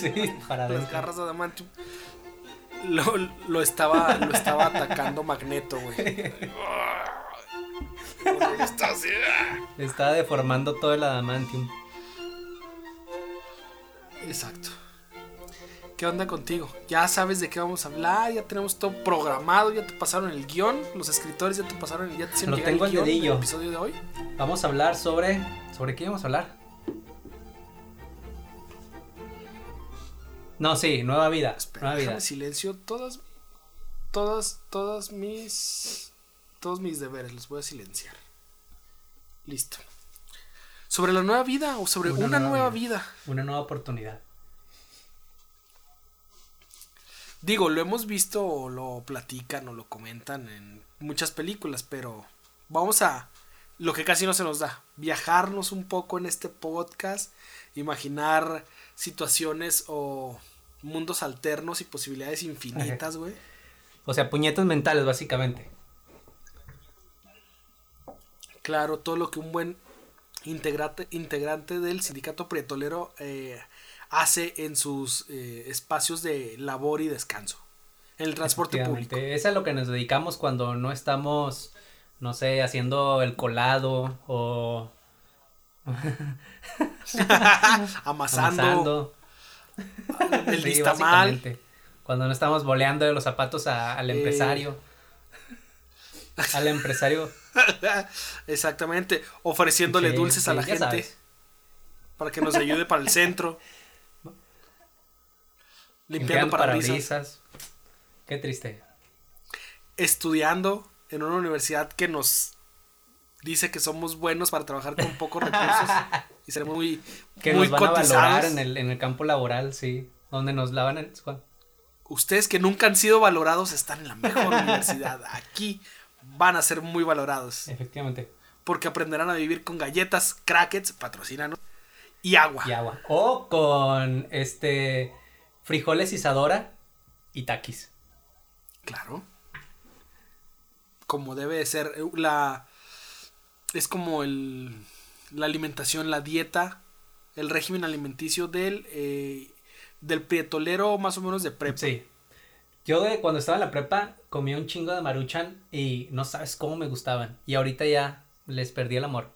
Sí, para Las garras de adamantium. Lo, lo estaba, lo estaba atacando Magneto, güey. Está así. Está deformando todo el adamantium. Exacto. ¿Qué onda contigo? Ya sabes de qué vamos a hablar, ya tenemos todo programado, ya te pasaron el guion, los escritores ya te pasaron, ya te hicieron Lo tengo el guion del episodio de hoy. Vamos a hablar sobre. ¿Sobre qué vamos a hablar? No, sí, nueva vida. Espera, nueva vida. silencio todas, todas, todas mis, todos mis deberes los voy a silenciar. Listo. Sobre la nueva vida o sobre Una una, nueva nueva vida. vida. Una nueva oportunidad. Digo, lo hemos visto o lo platican o lo comentan en muchas películas, pero vamos a lo que casi no se nos da, viajarnos un poco en este podcast, imaginar situaciones o mundos alternos y posibilidades infinitas, güey. O sea, puñetas mentales, básicamente. Claro, todo lo que un buen integrante, integrante del sindicato prietolero eh, hace en sus eh, espacios de labor y descanso. En el transporte público. Es a lo que nos dedicamos cuando no estamos, no sé, haciendo el colado o Amasando, amasando. el Sí, básicamente. Cuando no estamos boleando de los zapatos a- al Eh. empresario. Al empresario. Exactamente, ofreciéndole dulces a la gente sabes. para que nos ayude para el centro. Limpiando parabrisas. Qué triste. estudiando en una universidad que nos dice que somos buenos para trabajar con pocos recursos y ser muy, Que muy nos van a valorar cotizados. en el, en el campo laboral, sí. Donde nos lavan el... Ustedes que nunca han sido valorados están en la mejor universidad. Aquí van a ser muy valorados Efectivamente. porque aprenderán a vivir con galletas, crackets, patrocínanos y agua. Y agua. O con este frijoles Isadora y taquis. Claro. Como debe de ser eh, la es como el la alimentación, la dieta, el régimen alimenticio del eh, del prietolero más o menos de prepa. Sí. Yo de cuando estaba en la prepa comía un chingo de maruchan y no sabes cómo me gustaban. Y ahorita ya les perdí el amor.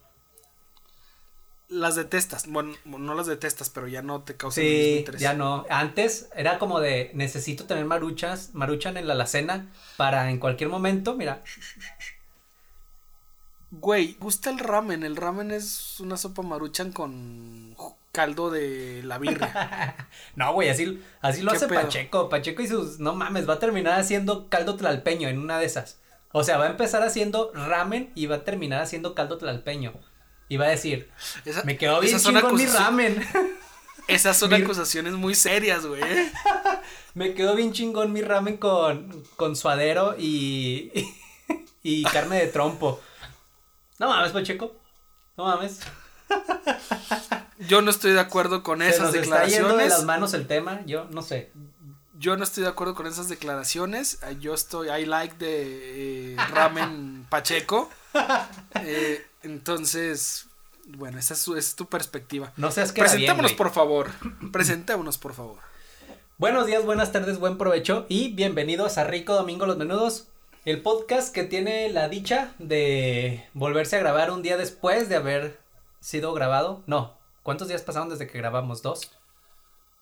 Las detestas, bueno, no las detestas, pero ya no te causan el mismo Sí, interés. ya no. Antes era como de necesito tener maruchas, maruchan en la alacena para en cualquier momento, mira. Güey, gusta el ramen, el ramen es una sopa maruchan con caldo de la birria. No, güey, así, así lo ¿Qué hace pedo? Pacheco. Pacheco y sus. No mames, va a terminar haciendo caldo tlalpeño en una de esas. O sea, va a empezar haciendo ramen y va a terminar haciendo caldo tlalpeño. Y va a decir, Esa- me quedó bien chingón mi ramen. Esas son Mi- acusaciones muy serias, güey. me quedó bien chingón mi ramen con, con suadero y, y carne de trompo. No mames, Pacheco. No mames. Yo no estoy de acuerdo con Se esas nos está yendo de declaraciones. las manos el tema. Yo no sé. Yo no estoy de acuerdo con esas declaraciones. Eh, Yo estoy, I like de eh, ramen Pacheco. Eh, entonces, bueno, esa es, su- esa es tu perspectiva. No seas que Presentémonos, por favor. Presentémonos, por favor. Buenos días, buenas tardes, buen provecho y bienvenidos a Rico Domingo Los Menudos, el podcast que tiene la dicha de volverse a grabar un día después de haber sido grabado. No, ¿cuántos días pasaron desde que grabamos? ¿Dos?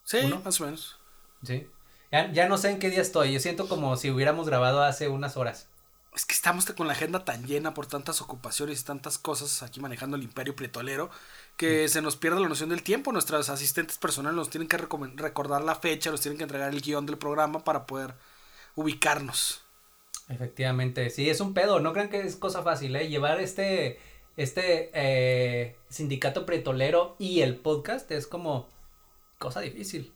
Sí, ¿Uno? más o menos. Sí. Ya, ya no sé en qué día estoy, yo siento como si hubiéramos grabado hace unas horas. Es que estamos con la agenda tan llena por tantas ocupaciones y tantas cosas aquí manejando el imperio prietolero que se nos pierde la noción del tiempo. Nuestros asistentes personales nos tienen que recordar la fecha, nos tienen que entregar el guion del programa para poder ubicarnos. Efectivamente, sí, es un pedo, no crean que es cosa fácil, ¿eh? Llevar este, este eh, sindicato pretolero y el podcast es como, cosa difícil.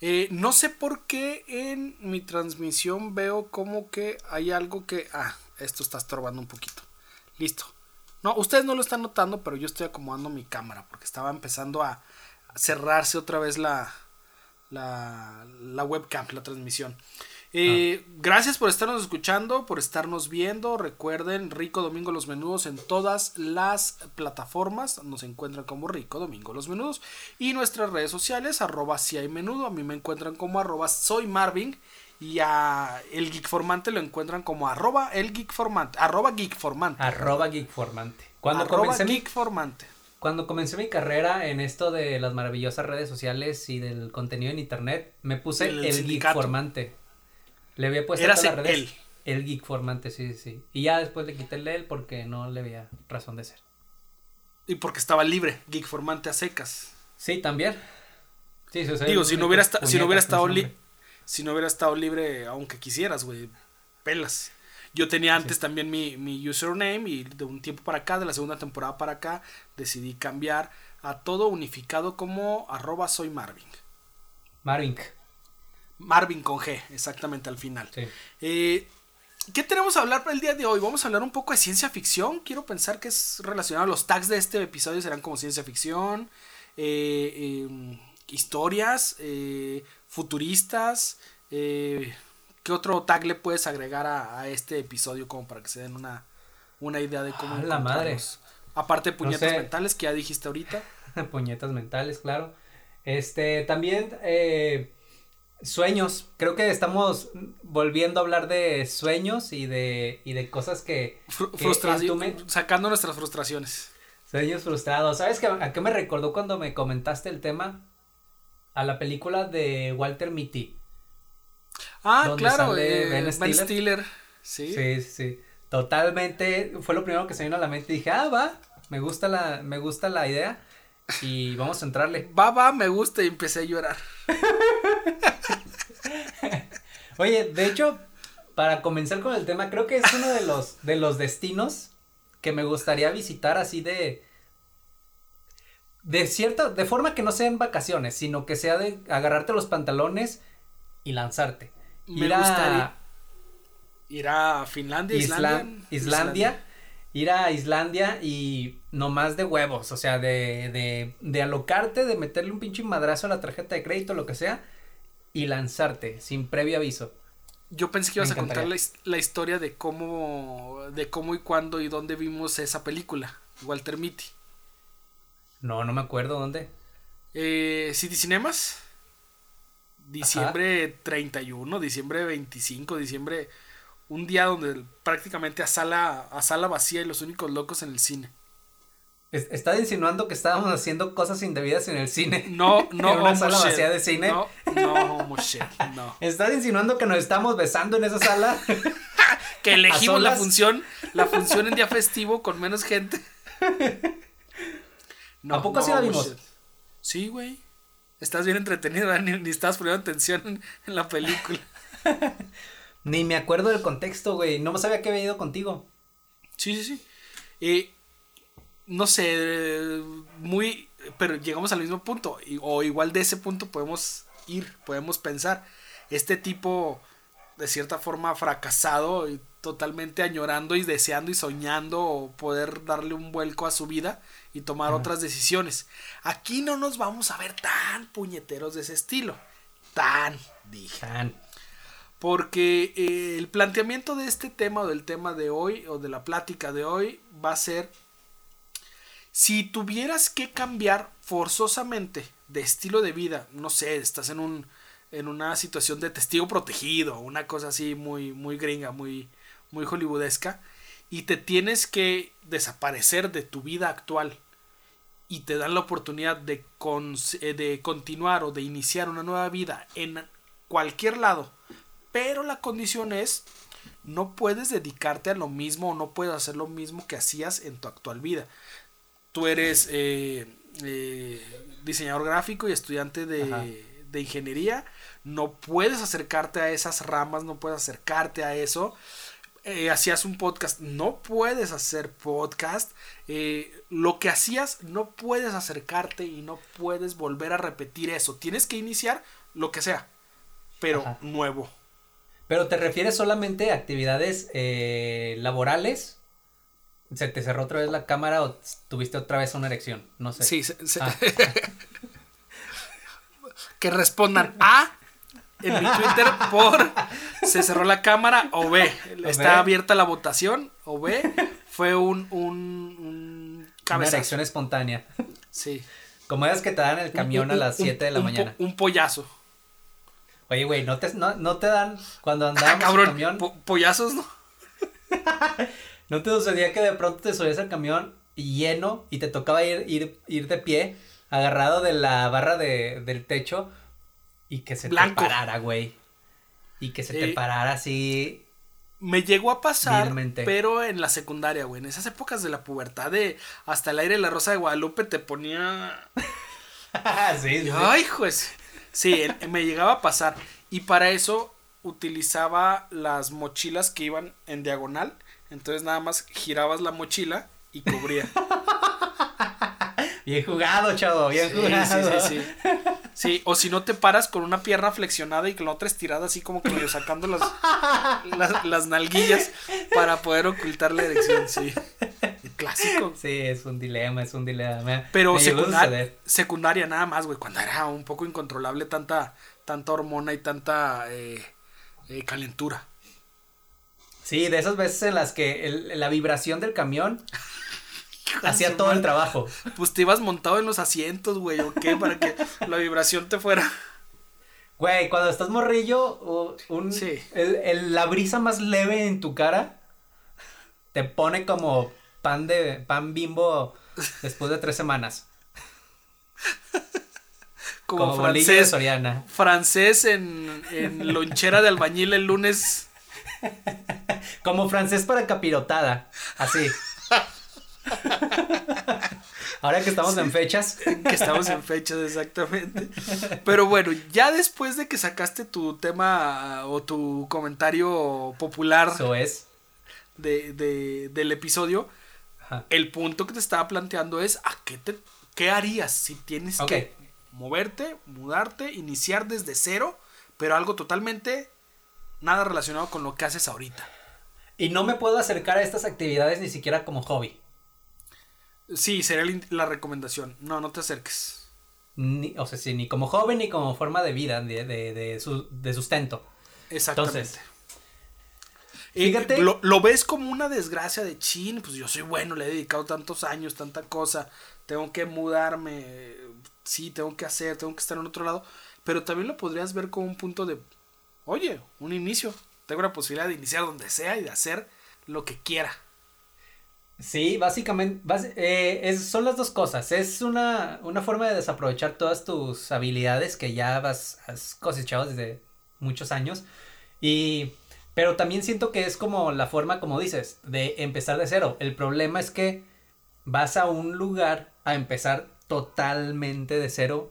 Eh, no sé por qué en mi transmisión veo como que hay algo que... Ah, esto está estorbando un poquito. Listo. No, ustedes no lo están notando, pero yo estoy acomodando mi cámara porque estaba empezando a cerrarse otra vez la, la, la webcam, la transmisión. Eh, Gracias por estarnos escuchando, por estarnos viendo. Recuerden, Rico Domingo Los Menudos en todas las plataformas. Nos encuentran como Rico Domingo Los Menudos. Y nuestras redes sociales, arroba si hay menudo. A mí me encuentran como arroba soy Marvin. Y a el Geek Formante lo encuentran como arroba el Geek Formante. Arroba Geek Formante. Arroba Geek Formante. Cuando Arroba comencé mi. Cuando comencé mi carrera en esto de las maravillosas redes sociales y del contenido en internet, me puse El el, Geek sindicato. Le había puesto Eras todas las redes. él. El Geek Formante, sí, sí. Y ya después le quité el él porque no le había razón de ser. Y porque estaba libre, Geek Formante a secas. Sí, también. Sí, sí, o sea, Digo, si no hubiera, esta- si no hubiera estado con ese li- nombre. si no hubiera estado libre, aunque quisieras, güey, pelas. Yo tenía antes también mi, mi username y de un tiempo para acá, de la segunda temporada para acá, decidí cambiar a todo unificado como arroba soy Marvin. Marvin. Marvin con G, exactamente al final. Sí. Eh, ¿Qué tenemos a hablar para el día de hoy? Vamos a hablar un poco de ciencia ficción. Quiero pensar que es relacionado. Los tags de este episodio serán como ciencia ficción, eh, eh, historias, eh, futuristas. ¿Qué otro tag le puedes agregar a, a este episodio como para que se den una, una idea de cómo Ah, la madre. Aparte de puñetas sé. mentales que ya dijiste ahorita. Puñetas mentales, claro. Este, también eh, sueños. Creo que estamos volviendo a hablar de sueños y de, y de cosas que... Fru- que frustración- sacando nuestras frustraciones. Sueños frustrados. ¿Sabes qué, a qué me recordó cuando me comentaste el tema? A la película de Walter Mitty. Ah, ¿Dónde claro, eh, Ben Ben Stiller? Stiller. Sí. Sí, sí, sí. Totalmente. Fue lo primero que se vino a la mente. Dije, ah, va. Me gusta la, me gusta la idea. Y vamos a entrarle. Va, va, me gusta y empecé a llorar. Oye, de hecho, para comenzar con el tema, creo que es uno de los, de los destinos que me gustaría visitar así de. De cierta, de forma que no sean vacaciones, sino que sea de agarrarte los pantalones y lanzarte. Me Ir a gustaría ir a Finlandia, Isla- Islandia. Islandia, ir a Islandia y nomás de huevos, o sea, de, de, de alocarte, de meterle un pinche madrazo a la tarjeta de crédito, lo que sea, y lanzarte sin previo aviso. Yo pensé que ibas a contar la, his- la historia de cómo, de cómo y cuándo y dónde vimos esa película, Walter Mitty. No, no me acuerdo dónde. Eh, City Cinemas, diciembre 31, diciembre 25, diciembre, un día donde prácticamente a sala, a sala vacía y los únicos locos en el cine. Es- Está insinuando que estábamos haciendo cosas indebidas en el cine. No, no, En una homo sala shit. vacía de cine. No, no, shit, no. ¿Estás insinuando que nos estamos besando en esa sala? Que elegimos la función, la función en día festivo con menos gente. ¿A poco sí la homo vimos? shit. Sí, güey. Estás bien entretenido, ni, ni estás poniendo atención en, en la película. Ni me acuerdo del contexto, güey. No sabía que había ido contigo. Sí, sí, sí. Eh, no sé, muy. Pero llegamos al mismo punto. y- o igual de ese punto podemos ir, podemos pensar. Este tipo, de cierta forma, fracasado y totalmente añorando y deseando y soñando poder darle un vuelco a su vida y tomar otras decisiones. Aquí no nos vamos a ver tan puñeteros de ese estilo. Tan, dije. Tan. Porque eh, el planteamiento de este tema o del tema de hoy o de la plática de hoy va a ser si tuvieras que cambiar forzosamente de estilo de vida, no sé, estás en un en una situación de testigo protegido, una cosa así muy muy gringa, muy muy hollywoodesca y te tienes que desaparecer de tu vida actual y te dan la oportunidad de, eh, de continuar o de iniciar una nueva vida en cualquier lado, pero la condición es no puedes dedicarte a lo mismo o no puedes hacer lo mismo que hacías en tu actual vida. Tú eres eh, eh, diseñador gráfico y estudiante de, de ingeniería, no puedes acercarte a esas ramas, no puedes acercarte a eso. eh, hacías un podcast, no puedes hacer podcast. Lo que hacías, no puedes acercarte y no puedes volver a repetir eso. Tienes que iniciar lo que sea, pero Ajá. nuevo. Pero te refieres solamente a actividades eh, laborales. ¿Se te cerró otra vez la cámara o tuviste otra vez una erección? No sé. Sí, se- se- Ah. que respondan A en mi Twitter por se cerró la cámara o B está B. abierta la votación o B fue un un, un Una cabezazo. erección espontánea. Sí. Como es que te dan el camión Un- a las un- 7 de la po- mañana. Un pollazo. Oye, güey, ¿no te, no, no te dan cuando Ah, andábamos en cabrón, camión? po- pollazos, ¿no? ¿No te sucedía que de pronto te subías al camión lleno y te tocaba ir, ir, ir de pie, agarrado de la barra de, del techo y que se Blanco. te parara, güey? Y que se te Eh, parara así. Me llegó a pasar, Vilmente. pero en la secundaria, güey. En esas épocas de la pubertad, de hasta el aire de la Rosa de Guadalupe te ponía sí, sí. Ay, juez. Sí, me llegaba a pasar. Y para eso utilizaba las mochilas que iban en diagonal. Entonces nada más girabas la mochila y cubría. Bien jugado, chavo, bien Sí, jugado. sí, sí, sí. Sí, o si no te paras con una pierna flexionada y con la otra estirada así como que medio sacando las, las, las nalguillas para poder ocultar la erección, sí. Clásico. Sí, es un dilema, es un dilema. Pero me llegó a secundar- suceder. secundaria nada más, güey, cuando era un poco incontrolable tanta, tanta hormona y tanta eh, eh, calentura. Sí, de esas veces en las que el- la vibración del camión hacía todo el trabajo. Pues te ibas montado en los asientos, güey, o qué, para que la vibración te fuera. Güey, cuando estás morrillo, o un, Sí. el- el- la brisa más leve en tu cara te pone como pan de pan bimbo después de tres semanas. Como, Como, francés, Soriana. francés en, en lonchera de albañil el lunes. Como francés para capirotada. Así. Ahora que estamos en fechas. Que estamos en fechas, exactamente. Pero bueno, ya después de que sacaste tu tema o tu comentario popular Eso es. de, de- del episodio, Ajá. el punto que te estaba planteando es ¿a qué te qué harías si tienes que moverte, mudarte, iniciar desde cero, pero algo totalmente nada relacionado con lo que haces ahorita? Y no me puedo acercar a estas actividades ni siquiera como hobby. Sí, sería la recomendación. No, no te acerques. Ni, o sea, sí, ni como hobby ni como forma de vida, de, de, de, su- de sustento. Exactamente. Entonces, Eh, fíjate- lo, lo ves como una desgracia de chin, pues yo soy bueno, le he dedicado tantos años, tanta cosa, tengo que mudarme, sí, tengo que hacer, tengo que estar en otro lado, pero también lo podrías ver como un punto de, oye, un inicio, tengo la posibilidad de iniciar donde sea y de hacer lo que quiera. Sí, básicamente eh, es- son las dos cosas. Es una, una forma de desaprovechar todas tus habilidades que ya vas, has cosechado desde muchos años. Y, pero también siento que es como la forma, como dices, de empezar de cero. El problema es que vas a un lugar a empezar totalmente de cero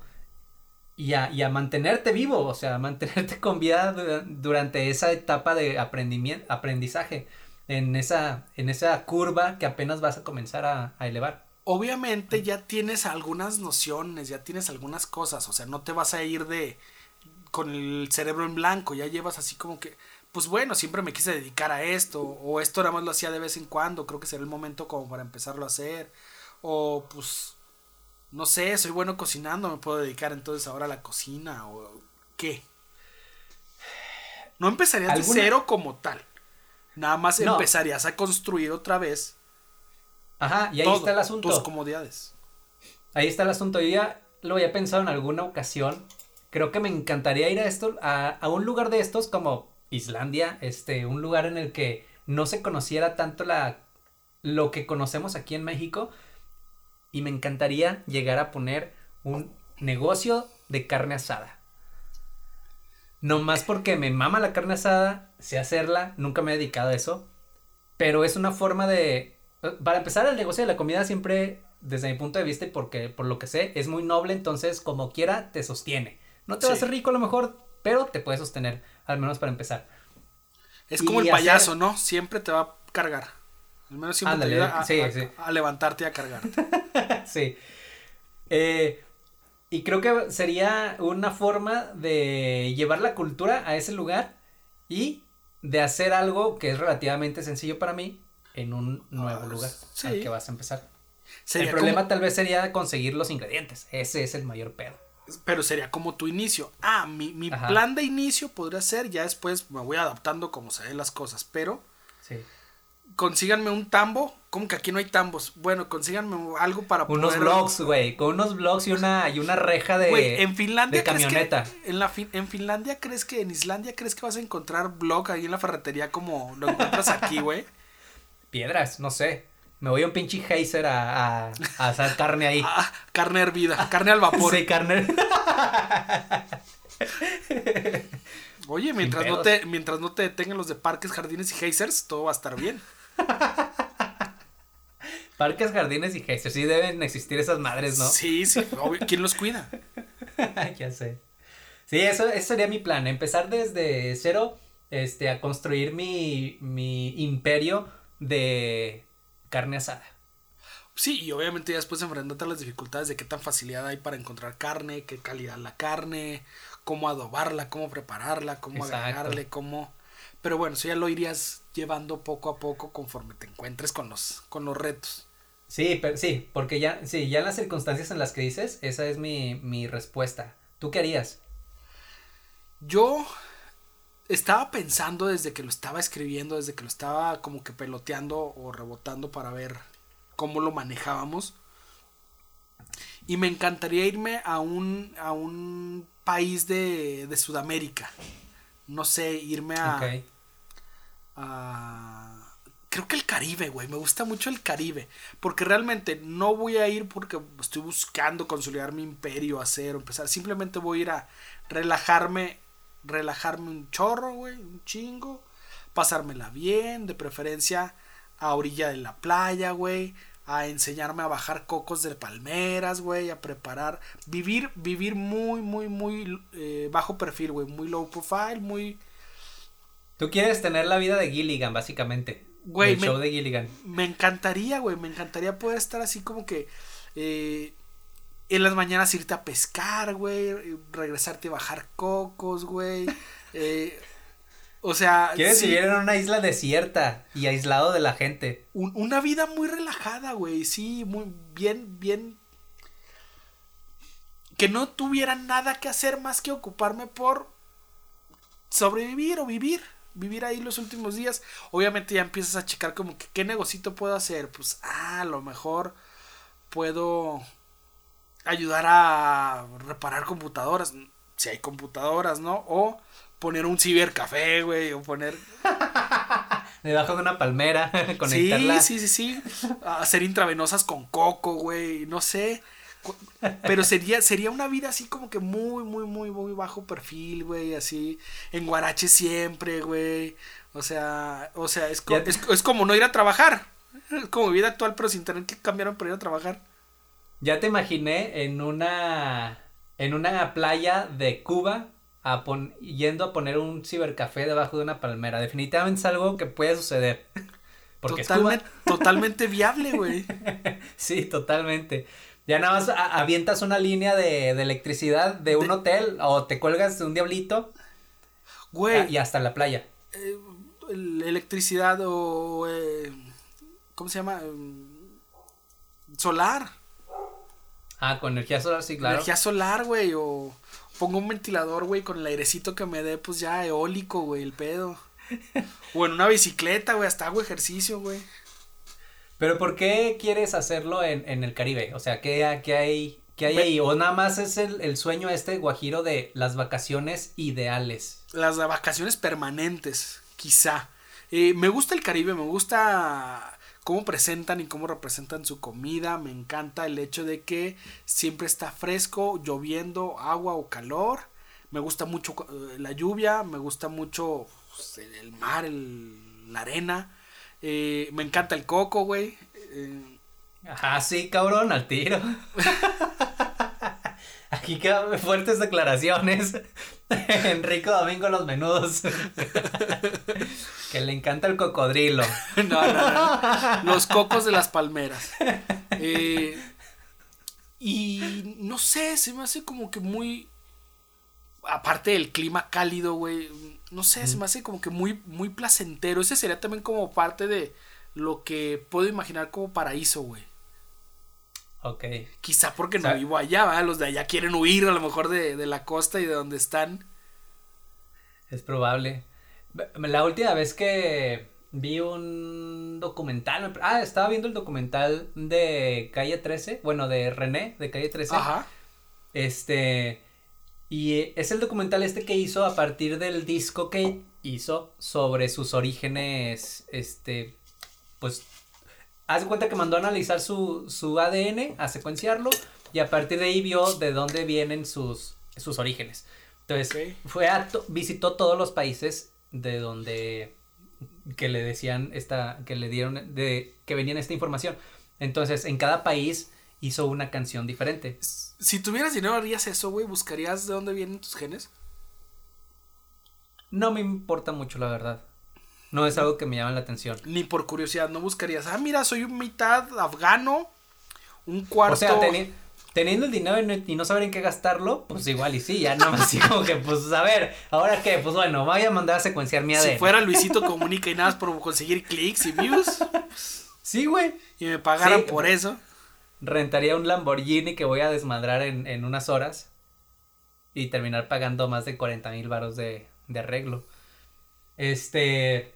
y a, y a mantenerte vivo, o sea, a mantenerte con vida dura- durante esa etapa de aprendizaje en esa, en esa curva que apenas vas a comenzar a, a elevar. Obviamente ya tienes algunas nociones, ya tienes algunas cosas, o sea, no te vas a ir de con el cerebro en blanco, ya llevas así como que, pues bueno, siempre me quise dedicar a esto, o esto nada más lo hacía de vez en cuando, creo que será el momento como para empezarlo a hacer, o pues, no sé, soy bueno cocinando, me puedo dedicar entonces ahora a la cocina, o qué. No empezarías de ¿Alguna- cero como tal, nada más No. empezarías a construir otra vez Ajá, y ahí todo, está el asunto. tus comodidades. Ahí está el asunto. Yo ya lo había pensado en alguna ocasión. Creo que me encantaría ir a esto, a, a un lugar de estos como Islandia, este, un lugar en el que no se conociera tanto la lo que conocemos aquí en México. Y me encantaría llegar a poner un negocio de carne asada. No más porque me mama la carne asada, sé hacerla, nunca me he dedicado a eso. Pero es una forma de. Para empezar, el negocio de la comida siempre, desde mi punto de vista y porque, por lo que sé, es muy noble, entonces como quiera te sostiene. No te va a Sí. hacer rico a lo mejor, pero te puede sostener, al menos para empezar. Es como Y el payaso, hacer- ¿no? Siempre te va a cargar. Al menos siempre Ándale, te ayuda a, sí, a- sí. a levantarte y a cargarte. sí. Eh, y creo que sería una forma de llevar la cultura a ese lugar y de hacer algo que es relativamente sencillo para mí en un nuevo Ah, lugar sí. al que vas a empezar. Sería el problema como- tal vez sería conseguir los ingredientes. Ese es el mayor pedo. pero sería como tu inicio. Ah, mi, mi plan de inicio podría ser, ya después me voy adaptando como se ven las cosas, pero Sí. Consíganme un tambo. ¿Cómo que aquí no hay tambos? Bueno, consíganme algo para Unos poder... blogs, güey. Con unos blogs y una, y una reja de, Güey, en Finlandia de camioneta. que en la fin- en Finlandia crees que en Islandia crees que vas a encontrar blog ahí en la ferretería como lo encuentras aquí, güey. Piedras, no sé. Me voy a un pinche geyser a, a, a hacer carne ahí. Ah, carne hervida, carne al vapor. Sí, carne. Oye, mientras no te mientras no te detengan los de parques, jardines y hazers, todo va a estar bien. Parques, jardines y geysers. Sí deben existir esas madres, ¿no? Sí, sí, obvio. ¿Quién los cuida? ya sé. Sí, eso, eso sería mi plan. Empezar desde cero este, a construir mi, mi imperio de carne asada. Sí, y obviamente ya después enfrentarte a las dificultades de qué tan facilidad hay para encontrar carne, qué calidad la carne, cómo adobarla, cómo prepararla, cómo Exacto. agregarle, cómo... Pero bueno, eso ya lo irías llevando poco a poco conforme te encuentres con los, con los retos. Sí, pero sí, porque ya, sí, ya en las circunstancias en las que dices, esa es mi, mi respuesta. ¿Tú qué harías? Yo estaba pensando desde que lo estaba escribiendo, desde que lo estaba como que peloteando o rebotando para ver cómo lo manejábamos. Y me encantaría irme a un, a un país de, de Sudamérica. No sé, irme a, Ok. a- Creo que el Caribe, güey. Me gusta mucho el Caribe. Porque realmente no voy a ir porque estoy buscando consolidar mi imperio, hacer o empezar. Simplemente voy a ir a relajarme. Relajarme un chorro, güey. Un chingo. Pasármela bien. De preferencia a orilla de la playa, güey. A enseñarme a bajar cocos de palmeras, güey. A preparar. Vivir, vivir muy, muy, muy eh, bajo perfil, güey. Muy low profile, muy. Tú quieres tener la vida de Gilligan, básicamente. Güey, El me- show de Gilligan. Me encantaría, güey, me encantaría poder estar así como que eh, en las mañanas irte a pescar, güey, eh, regresarte a bajar cocos, güey. eh, o sea, Quieres sí, vivir en una isla desierta y aislado de la gente. un- una vida muy relajada, güey, sí, muy bien, bien. Que no tuviera nada que hacer más que ocuparme por sobrevivir o vivir. Vivir ahí los últimos días. Obviamente ya empiezas a checar como que qué negocito puedo hacer. Pues, ah, a lo mejor puedo ayudar a reparar computadoras. Si hay computadoras, ¿no? O poner un cibercafé, güey. O poner Debajo de una palmera, conectarla. Sí, sí, sí, sí. Hacer intravenosas con coco, güey. No sé. Pero sería, sería una vida así como que muy, muy, muy, muy bajo perfil, güey. Así. En Guarache siempre, güey. O sea, o sea, es, co- es, es como no ir a trabajar. Es como vida actual, pero sin tener que cambiar para ir a trabajar. Ya te imaginé en una en una playa de Cuba a pon- yendo a poner un cibercafé debajo de una palmera. Definitivamente es algo que puede suceder. Porque es Cuba. Totalmente, viable, güey. Sí, totalmente. Ya nada más avientas una línea de, de electricidad de un De- hotel o te cuelgas de un diablito Güey. y hasta la playa. eh, el- electricidad o eh, ¿cómo se llama? Solar, Ah, con energía solar, sí, claro. energía solar, güey, o pongo un ventilador, güey, con el airecito que me dé, pues ya eólico, güey, el pedo. O en una bicicleta, güey, hasta hago ejercicio, güey. Pero ¿por qué quieres hacerlo en, en el Caribe? O sea, ¿qué, qué hay, qué hay ahí? O nada más es el, el sueño este guajiro de las vacaciones ideales. Las vacaciones permanentes, quizá. Eh, me gusta el Caribe, me gusta cómo presentan y cómo representan su comida. Me encanta el hecho de que siempre está fresco, lloviendo, agua o calor. Me gusta mucho eh, la lluvia, me gusta mucho pues, el, el mar, el- la arena. Eh, me encanta el coco, güey. Eh, Ajá, sí, cabrón, al tiro. Aquí quedan fuertes declaraciones. Enrico Domingo los menudos. que le encanta el cocodrilo. no, no, no. Los cocos de las palmeras. Eh, y no sé, se me hace como que muy. Aparte del clima cálido, güey. No sé, se me hace como que muy, muy placentero. Ese sería también como parte de lo que puedo imaginar como paraíso, güey. Ok. Quizá porque no vivo allá, ¿verdad? Los de allá quieren huir a lo mejor de, de la costa y de donde están. Es probable. La última vez que vi un documental. Ah, estaba viendo el documental de Calle 13. Bueno, de René, de Calle 13. Ajá. Este. Y es el documental este que hizo a partir del disco que hizo sobre sus orígenes. Este. Pues. Haz de cuenta que mandó a analizar su, su ADN, a secuenciarlo. Y a partir de ahí vio de dónde vienen sus, sus orígenes. Entonces, fue a to- visitó todos los países de donde que le decían esta que le dieron de que venían esta información. Entonces, en cada país hizo una canción diferente. Si tuvieras dinero, harías eso, güey. ¿Buscarías de dónde vienen tus genes? No me importa mucho, la verdad. No es algo que me llama la atención. Ni por curiosidad, no buscarías. Ah, mira, soy un mitad afgano, un cuarto. O sea, teni- teniendo el dinero y no, y no saber en qué gastarlo, pues igual y sí, ya nada más así como que, pues a ver, ahora qué, pues bueno, voy a mandar a secuenciar mi ADN. si fuera Luisito Comunica y nada más por conseguir clics y views Sí, güey. y me pagaran Sí. por eso. Rentaría un Lamborghini que voy a desmadrar en, en unas horas y terminar pagando más de 40 mil varos de, de arreglo. Este.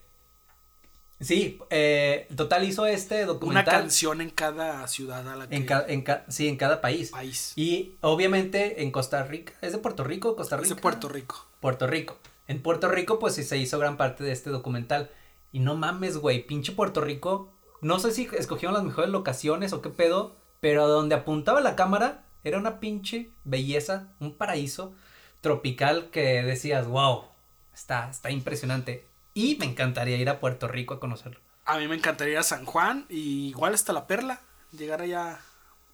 Sí, eh, total hizo este Una documental. canción en cada ciudad a la que En, ca- en ca- sí, en cada país. país. Y obviamente en Costa Rica. ¿Es de Puerto Rico? Costa Es Rica. de Puerto Rico. Puerto Rico. En Puerto Rico, pues sí se hizo gran parte de este documental. Y no mames, güey, pinche Puerto Rico. No sé si escogieron las mejores locaciones o qué pedo, pero donde apuntaba la cámara era una pinche belleza, un paraíso tropical que decías, wow, está, está impresionante. Y me encantaría ir a Puerto Rico a conocerlo. A mí me encantaría ir a San Juan y igual hasta La Perla. Llegar allá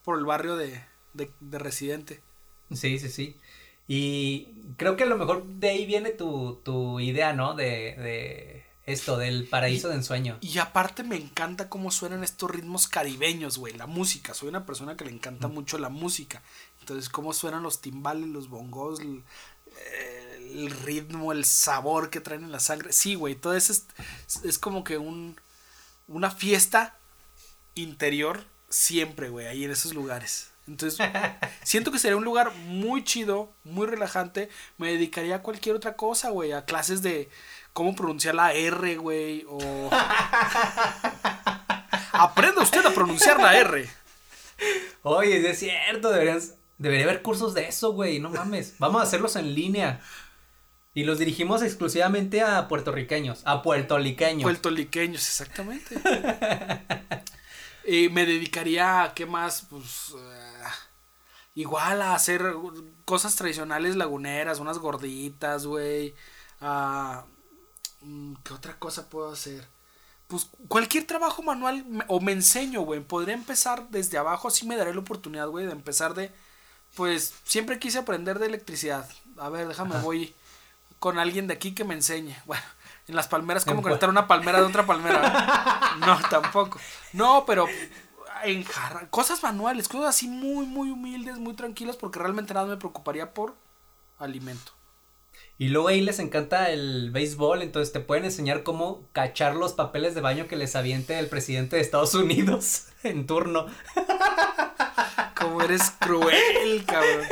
por el barrio de, de, de residente. Sí, sí, sí. Y creo que a lo mejor de ahí viene tu, tu idea, ¿no? De, de esto, del paraíso de ensueño. Y aparte me encanta cómo suenan estos ritmos caribeños, güey, la música. Soy una persona que le encanta mucho la música. Entonces, cómo suenan los timbales, los bongos, el, el ritmo, el sabor que traen en la sangre. Sí, güey, todo eso es, es como que un, una fiesta interior siempre, güey, ahí en esos lugares. Entonces, siento que sería un lugar muy chido, muy relajante. Me dedicaría a cualquier otra cosa, güey, a clases de cómo pronunciar la R, güey, o... Aprenda usted a pronunciar la R. Oye, es cierto, deberían, debería haber cursos de eso, güey, no mames. Vamos a hacerlos en línea. Y los dirigimos exclusivamente a puertorriqueños, a puertoliqueños. Puertoliqueños, exactamente. Y me dedicaría a, ¿qué más? Pues, eh, igual a hacer cosas tradicionales laguneras, unas gorditas, güey. A, mm, ¿Qué otra cosa puedo hacer? Pues cualquier trabajo manual me- o me enseño, güey. Podría empezar desde abajo, así me daré la oportunidad, güey, de empezar de... Pues siempre quise aprender de electricidad. A ver, déjame, voy con alguien de aquí que me enseñe. Bueno, en las palmeras, ¿cómo conectar una palmera de otra palmera? No, tampoco. No, pero en jarra- cosas manuales, cosas así muy, muy humildes, muy tranquilas, porque realmente nada me preocuparía por alimento. Y luego ahí les encanta el béisbol, entonces te pueden enseñar cómo cachar los papeles de baño que les aviente el presidente de Estados Unidos en turno. Como eres cruel, cabrón.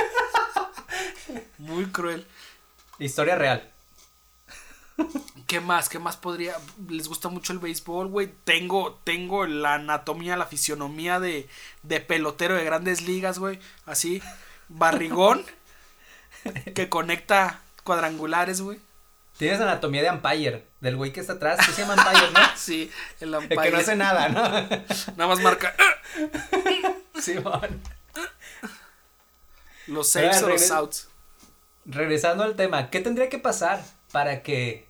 Muy cruel. Historia real. ¿Qué más? ¿Qué más podría? ¿Les gusta mucho el béisbol, güey? Tengo, tengo la anatomía, la fisionomía de, de pelotero de grandes ligas, güey. Así, barrigón, que conecta cuadrangulares, güey. Tienes anatomía de umpire, del güey que está atrás, que se llama umpire, ¿no? Sí, el El que no umpire. hace nada, ¿no? Nada más marca. Simón. los saves o los outs. Regresando al tema, ¿qué tendría que pasar para que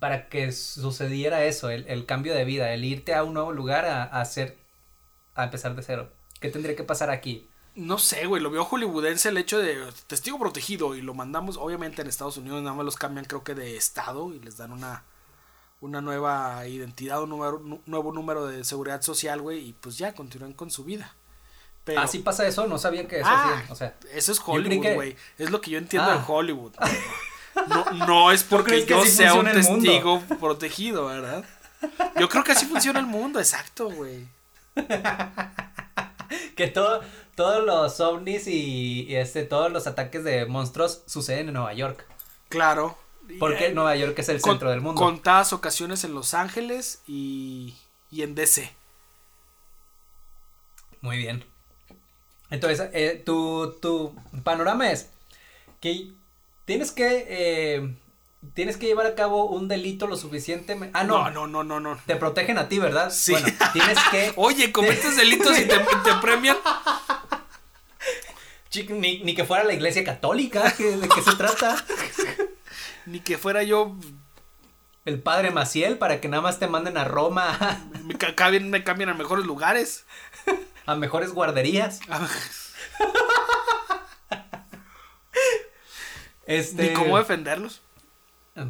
para que sucediera eso, el, el cambio de vida, el irte a un nuevo lugar a, hacer a empezar de cero? ¿Qué tendría que pasar aquí? No sé, güey, lo veo hollywoodense el hecho de testigo protegido y lo mandamos, obviamente en Estados Unidos nada más los cambian creo que de estado y les dan una, una nueva identidad, un número, nu- nuevo número de seguridad social, güey, y pues ya continúan con su vida. Pero, ¿Así pasa eso? No sabía que eso Ah, hacían, O sea, eso es Hollywood, que- güey. Es lo que yo entiendo Ah. de Hollywood. No, no es porque yo así sea un testigo protegido, ¿verdad? Yo creo que así funciona el mundo, exacto, güey. que todo, todos los ovnis y, y este, todos los ataques de monstruos suceden en Nueva York. Claro. Porque Eh, Nueva York es el con- centro del mundo. Contadas ocasiones en Los Ángeles y, y en DC. Muy bien. Entonces, eh, tu, tu panorama es que tienes que eh, tienes que llevar a cabo un delito lo suficientemente. Ah, no, no, no, no, no. Te protegen a ti, ¿verdad? Sí. Bueno, tienes que. Oye, cometes delitos y te, te premian. Ni, ni que fuera la iglesia católica, ¿de qué se trata? Ni que fuera yo. El padre Maciel para que nada más te manden a Roma Me, cambian, me cambian a mejores lugares. A mejores guarderías. Este. Ni cómo defenderlos.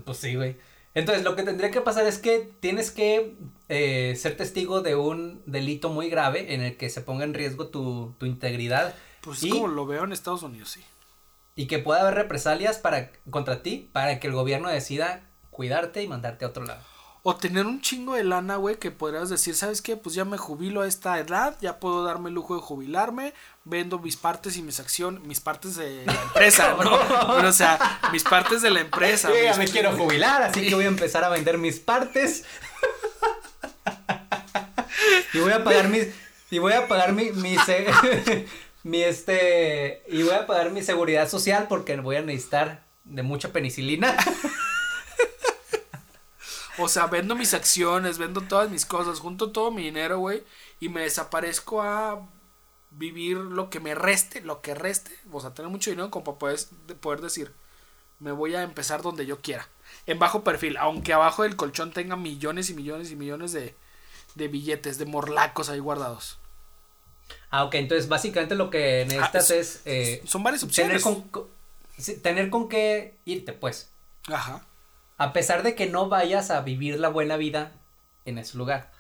Pues sí, güey. Entonces, lo que tendría que pasar es que tienes que eh, ser testigo de un delito muy grave en el que se ponga en riesgo tu, tu integridad Pues y, como lo veo en Estados Unidos, sí. y que pueda haber represalias para, contra ti para que el gobierno decida cuidarte y mandarte a otro lado. O tener un chingo de lana, güey, que podrías decir, ¿sabes qué? Pues ya me jubilo a esta edad, ya puedo darme el lujo de jubilarme, vendo mis partes y mis acciones, mis partes de la empresa, ¿no? Pero, o sea, mis partes de la empresa. Yo ya me quiero jubilar, así que voy a empezar a vender mis partes. y voy a pagar mis. Y voy a pagar mi. Mi, mi este. Y voy a pagar mi seguridad social porque voy a necesitar de mucha penicilina. O sea, vendo mis acciones, vendo todas mis cosas, junto todo mi dinero, güey, y me desaparezco a vivir lo que me reste, lo que reste, o sea, tener mucho dinero como para poder, de- poder decir, me voy a empezar donde yo quiera, en bajo perfil, aunque abajo del colchón tenga millones y millones y millones de, de billetes, de morlacos ahí guardados. Ah, ok, entonces básicamente lo que necesitas Ah, es. eh, Son varias tener opciones. con, con- tener con qué irte, pues. Ajá. A pesar de que no vayas a vivir la buena vida en ese lugar.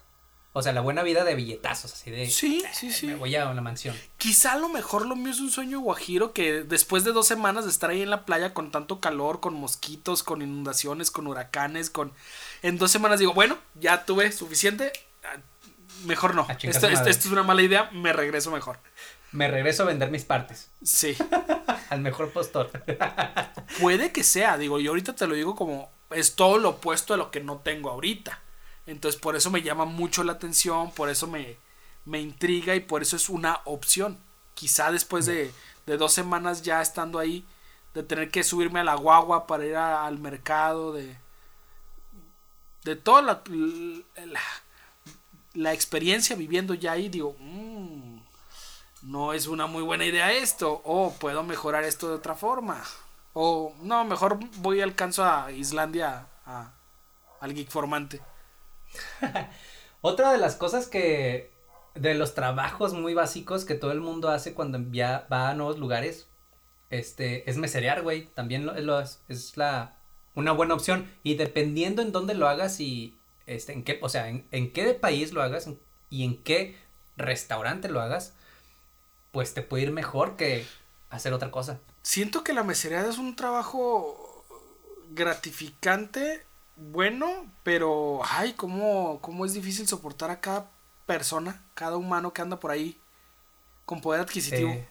O sea, la buena vida de billetazos, así de. Sí, sí, sí. Me voy a una mansión. Quizá a lo mejor lo mío es un sueño guajiro que después de dos semanas de estar ahí en la playa con tanto calor, con mosquitos, con inundaciones, con huracanes, con... En dos semanas digo, bueno, ya tuve suficiente, ah, mejor no. Esto, esto es una mala idea, me regreso mejor. Me regreso a vender mis partes. Sí, Al mejor postor. puede que sea, digo, yo ahorita te lo digo como es todo lo opuesto a lo que no tengo ahorita. Entonces por eso me llama mucho la atención, por eso me, me intriga y por eso es una opción. Quizá después de, de dos semanas ya estando ahí, de tener que subirme a la guagua para ir al mercado, de, de toda la, la, experiencia viviendo ya ahí, digo, "Mm, no es una muy buena idea esto, o puedo mejorar esto de otra forma. O no, mejor voy alcanzo a Islandia a, al geek formante. Otra de las cosas que. De los trabajos muy básicos que todo el mundo hace cuando ya va a nuevos lugares. Este. Es meserear, güey. También lo, es, es la. Una buena opción. Y dependiendo en dónde lo hagas y. Este, en qué. O sea, en, en qué país lo hagas. y en qué restaurante lo hagas. Pues te puede ir mejor que hacer otra cosa. Siento que la mesería es un trabajo gratificante, bueno, pero ay, cómo, cómo es difícil soportar a cada persona, cada humano que anda por ahí con poder adquisitivo. Eh,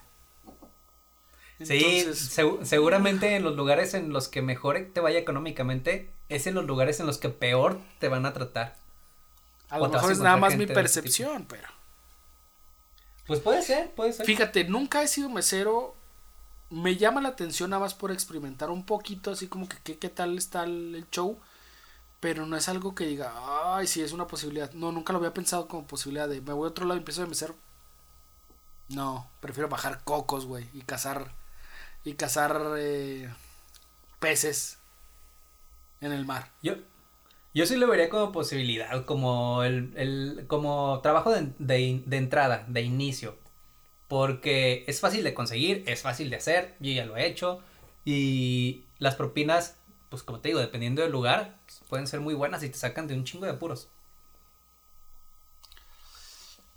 Sí, Entonces, seguramente en los lugares en los que mejor te vaya económicamente, es en los lugares en los que peor te van a tratar. a lo mejor es nada más mi percepción, pero Pues puede ser, puede ser. Fíjate, nunca he sido mesero. Me llama la atención nada más por experimentar un poquito, así como que qué, qué tal está el, show. Pero no es algo que diga, ay, sí, es una posibilidad. No, nunca lo había pensado como posibilidad de me voy a otro lado y empiezo de mesero. No, prefiero bajar cocos, güey, y cazar. Y cazar eh, peces en el mar. Yo, yo sí lo vería como posibilidad, como el, el como trabajo de, de entrada, de inicio. Porque es fácil de conseguir, es fácil de hacer, yo ya lo he hecho. Y las propinas, pues como te digo, dependiendo del lugar, pueden ser muy buenas y te sacan de un chingo de apuros.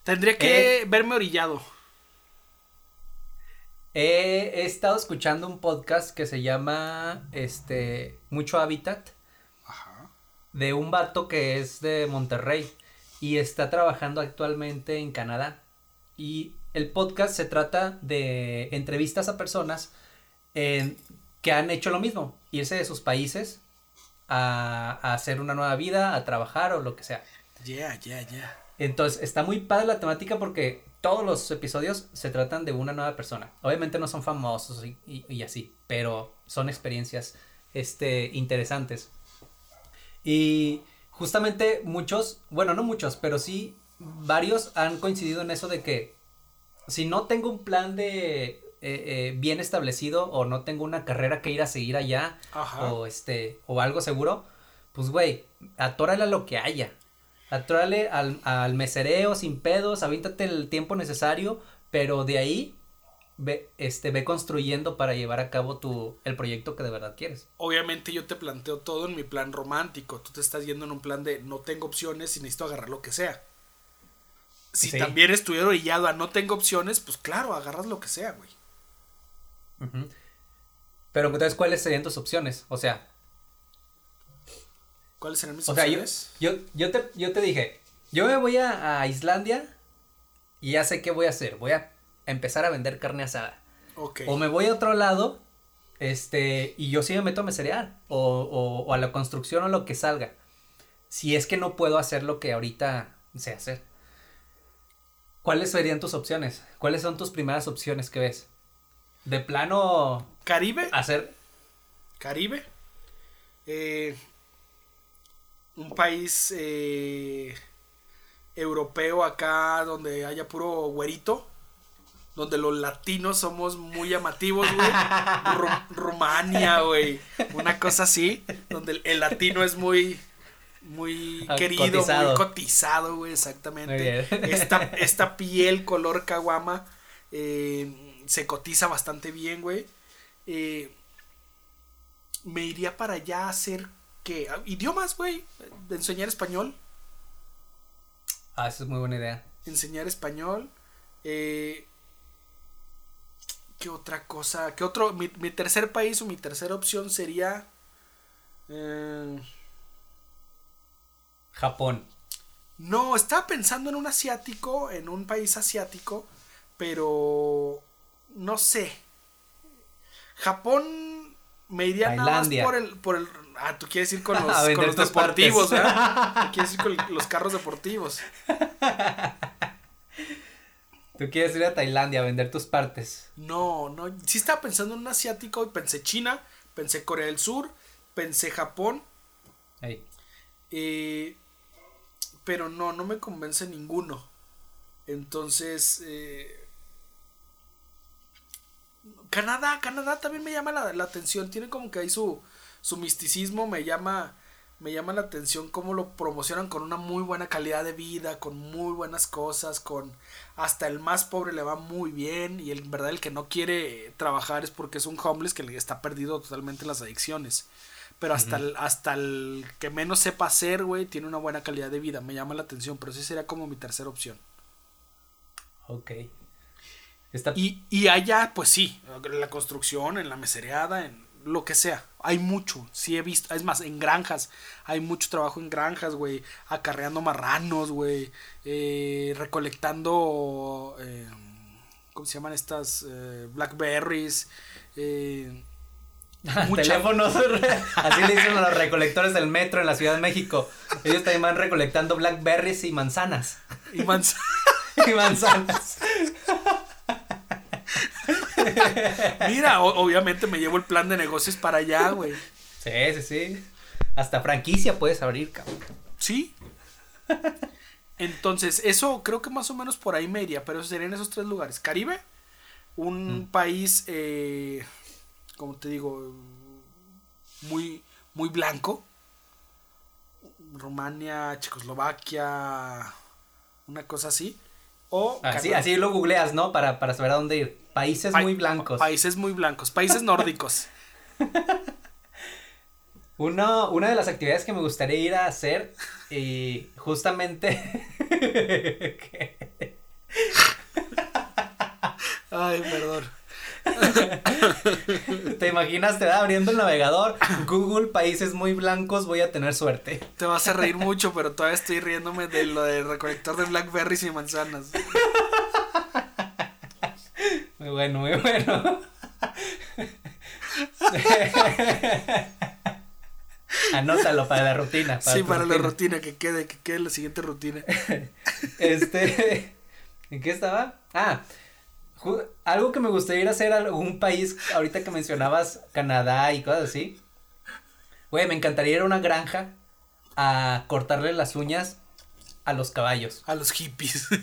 Tendría que Eh. verme orillado. He, estado escuchando un podcast que se llama este Mucho Hábitat Ajá. de un vato que es de Monterrey y está trabajando actualmente en Canadá. Y el podcast se trata de entrevistas a personas en- que han hecho lo mismo, irse de sus países a, a hacer una nueva vida, a trabajar o lo que sea. Ya, ya, ya. Entonces, está muy padre la temática porque todos los episodios se tratan de una nueva persona. Obviamente no son famosos y, y- y así, pero son experiencias este, interesantes. Y justamente muchos, bueno, no muchos, pero sí varios han coincidido en eso de que si no tengo un plan de eh, eh, bien establecido o no tengo una carrera que ir a seguir allá Ajá. o este o algo seguro, pues güey, atórale a lo que haya. Atórale al, al mesereo sin pedos, avíntate el tiempo necesario, pero de ahí ve, este, ve construyendo para llevar a cabo tu, el proyecto que de verdad quieres. Obviamente yo te planteo todo en mi plan romántico. Tú te estás yendo en un plan de no tengo opciones y necesito agarrar lo que sea. Si Sí. también estuviera orillado a no tengo opciones, pues claro, agarras lo que sea, güey. Pero entonces, ¿cuáles serían tus opciones? O sea, ¿Cuáles serán mis o sea yo, opciones? yo, yo, te, yo te dije, yo me voy a, a Islandia y ya sé qué voy a hacer. Voy a empezar a vender carne asada. Ok. O me voy a otro lado, este, y yo sí me meto a meserear, o, o, o a la construcción o lo que salga. Si es que no puedo hacer lo que ahorita sé hacer. ¿Cuáles serían tus opciones? ¿Cuáles son tus primeras opciones que ves? De plano, Caribe. hacer... Caribe. Eh, un país eh, europeo acá donde haya puro güerito. Donde los latinos somos muy llamativos, güey. Ru- Rumania, güey. Una cosa así. Donde el, el latino es muy, muy Ah, querido, cotizado. muy cotizado, güey. Exactamente. Esta, esta piel color caguama eh, se cotiza bastante bien, güey. Eh, me iría para allá a hacer que idiomas, güey, enseñar español, Ah, esa es muy buena idea. enseñar español. Eh, ¿Qué otra cosa? ¿Qué otro? Mi, mi tercer país o mi tercera opción sería eh, Japón. No, estaba pensando en un asiático, en un país asiático, pero no sé. Japón me iría Tailandia. nada más por el, por el. Ah, tú quieres ir con los, con los deportivos, partes. ¿verdad? Tú quieres ir con los carros deportivos. Tú quieres ir a Tailandia a vender tus partes. No, no. Sí estaba pensando en un asiático y pensé China, pensé Corea del Sur, pensé Japón, Ahí. eh, pero no, no me convence ninguno. Entonces, eh, Canadá, Canadá también me llama la, la atención. Tiene como que ahí su, su misticismo, me llama, me llama la atención cómo lo promocionan con una muy buena calidad de vida, con muy buenas cosas, con hasta el más pobre le va muy bien y el en verdad el que no quiere trabajar es porque es un homeless que le está perdido totalmente en las adicciones. Pero hasta, el, hasta el que menos sepa hacer, güey, tiene una buena calidad de vida. Me llama la atención, pero sí sería como mi tercera opción. Ok. Está... Y, y allá, pues sí, en la construcción, en la mesereada, en lo que sea. Hay mucho, sí he visto. Es más, en granjas. Hay mucho trabajo en granjas, güey. Acarreando marranos, güey. eh, recolectando. eh, ¿Cómo se llaman estas? Eh, blackberries. Eh, mucha- Teléfonos, así le dicen a los recolectores del metro en la Ciudad de México. Ellos también van recolectando blackberries y manzanas. y manz- Y manzanas. Mira, o- obviamente me llevo el plan de negocios para allá, güey. Sí, sí, sí. Hasta franquicia puedes abrir, cabrón. Sí. Entonces, eso creo que más o menos por ahí me iría, pero eso serían esos tres lugares. Caribe, un país, eh, como te digo, muy, muy blanco. Rumania, Checoslovaquia, una cosa así. o Así, Canadá. así lo googleas, ¿no? Para, para saber a dónde ir. Países Pa- muy blancos. Países muy blancos, países nórdicos. Uno, una de las actividades que me gustaría ir a hacer y justamente Ay, perdón. te imaginas te va abriendo el navegador Google países muy blancos voy a tener suerte Te vas a reír mucho, pero todavía estoy riéndome de lo del recolector de blackberries y manzanas. muy bueno muy bueno anótalo para la rutina sí, para la rutina, que quede, que quede la siguiente rutina. Este, ¿en qué estaba? Ah, algo que me gustaría ir a hacer a algún país, ahorita que mencionabas Canadá y cosas así. Güey, me encantaría ir a una granja a cortarle las uñas a los caballos, A los hippies.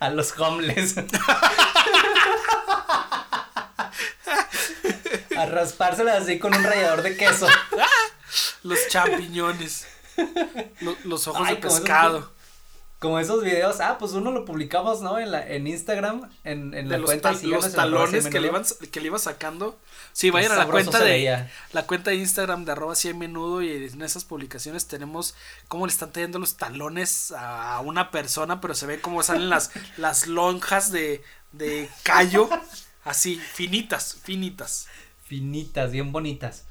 a los homeless. a raspárselas así con un rallador de queso. los champiñones. lo- los ojos Ay, de pescado. Como esos videos, ah, pues uno lo publicamos, ¿no? En la, en Instagram, en, en De la los, cuenta tal- los arroba talones que le, iban, que le iba sacando. Sí, vayan a la cuenta de veía. la cuenta de Instagram de arroba sí hay menudo y en esas publicaciones tenemos cómo le están tallando los talones a una persona, pero se ve cómo salen las, las lonjas de, de callo, así, finitas, finitas. Finitas, bien bonitas.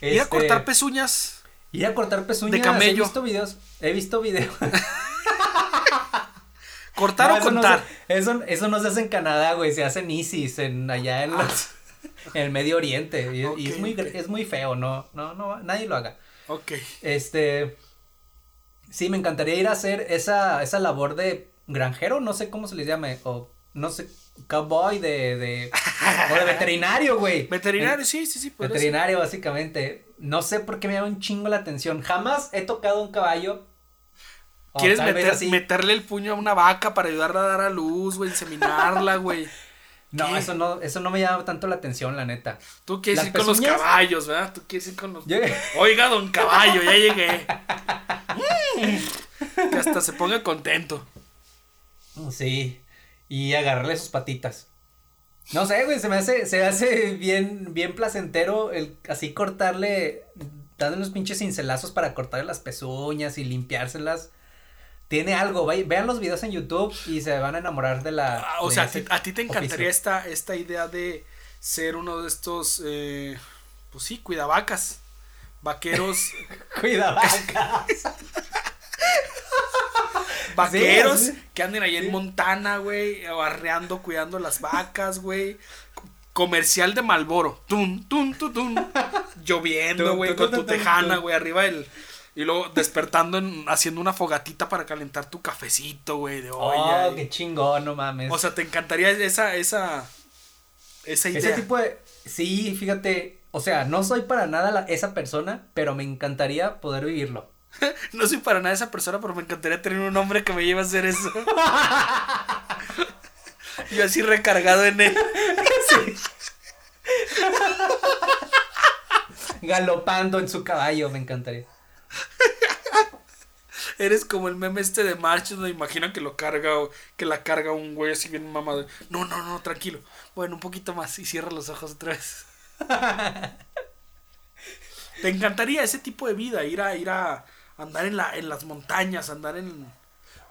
Ir a Este, cortar pezuñas. Ir a cortar pezuñas. de camello. He visto videos. He visto videos. Cortar No, o eso no contar. se- eso, eso no se hace en Canadá, güey. Se hace en ISIS, en allá en, los- en el Medio Oriente. Y, Ah. Es muy es muy feo, no, no, no, nadie lo haga. Ok. Este. Sí, me encantaría ir a hacer esa, esa labor de granjero, no sé cómo se les llame, o no sé, cowboy de, de, o de veterinario, güey. Veterinario, sí, sí, sí. ser. Veterinario, básicamente. No sé por qué me llama un chingo la atención. Jamás he tocado un caballo. ¿Quieres meter- meterle el puño a una vaca para ayudarla a dar a luz, güey, inseminarla, güey? No, ¿Qué? eso no, eso no me llama tanto la atención, la neta. Tú quieres ¿Las ir con los caballos, ¿verdad? Tú quieres ir con los... Oiga, don caballo, ya llegué. Mm. que hasta se ponga contento. Sí. Y agarrarle sus patitas. No sé, güey, se me hace, se hace bien, bien placentero el así cortarle, darle unos pinches cincelazos para cortarle las pezuñas y limpiárselas. Tiene algo, vean los videos en YouTube y se van a enamorar de la. Ah, o de sea, a ti, te encantaría oficio. esta, esta idea de ser uno de estos, eh, pues sí, cuidavacas, vaqueros, Cuida vacas. vaqueros Sí, que anden ahí en Montana, güey, arreando, cuidando las vacas, güey. Comercial de Malboro, tun, tun, tun, tun, lloviendo, güey, con tu tejana, güey, arriba del... Y luego despertando, en- haciendo una fogatita para calentar tu cafecito, güey, de olla. Oh, qué chingón, no mames. O sea, te encantaría esa, esa, esa idea. Ese tipo de. Sí, fíjate. O sea, no soy para nada la- esa persona, pero me encantaría poder vivirlo. No soy para nada esa persona, pero me encantaría tener un hombre que me lleve a hacer eso. Yo así recargado en él. Galopando en su caballo, me encantaría. Eres como el meme este de March, donde imaginan que lo carga, o que la carga un güey así bien mamado. No, no, no, tranquilo. Bueno, un poquito más y cierra los ojos otra vez. Te encantaría ese tipo de vida, ir a ir a andar en la en las montañas, andar en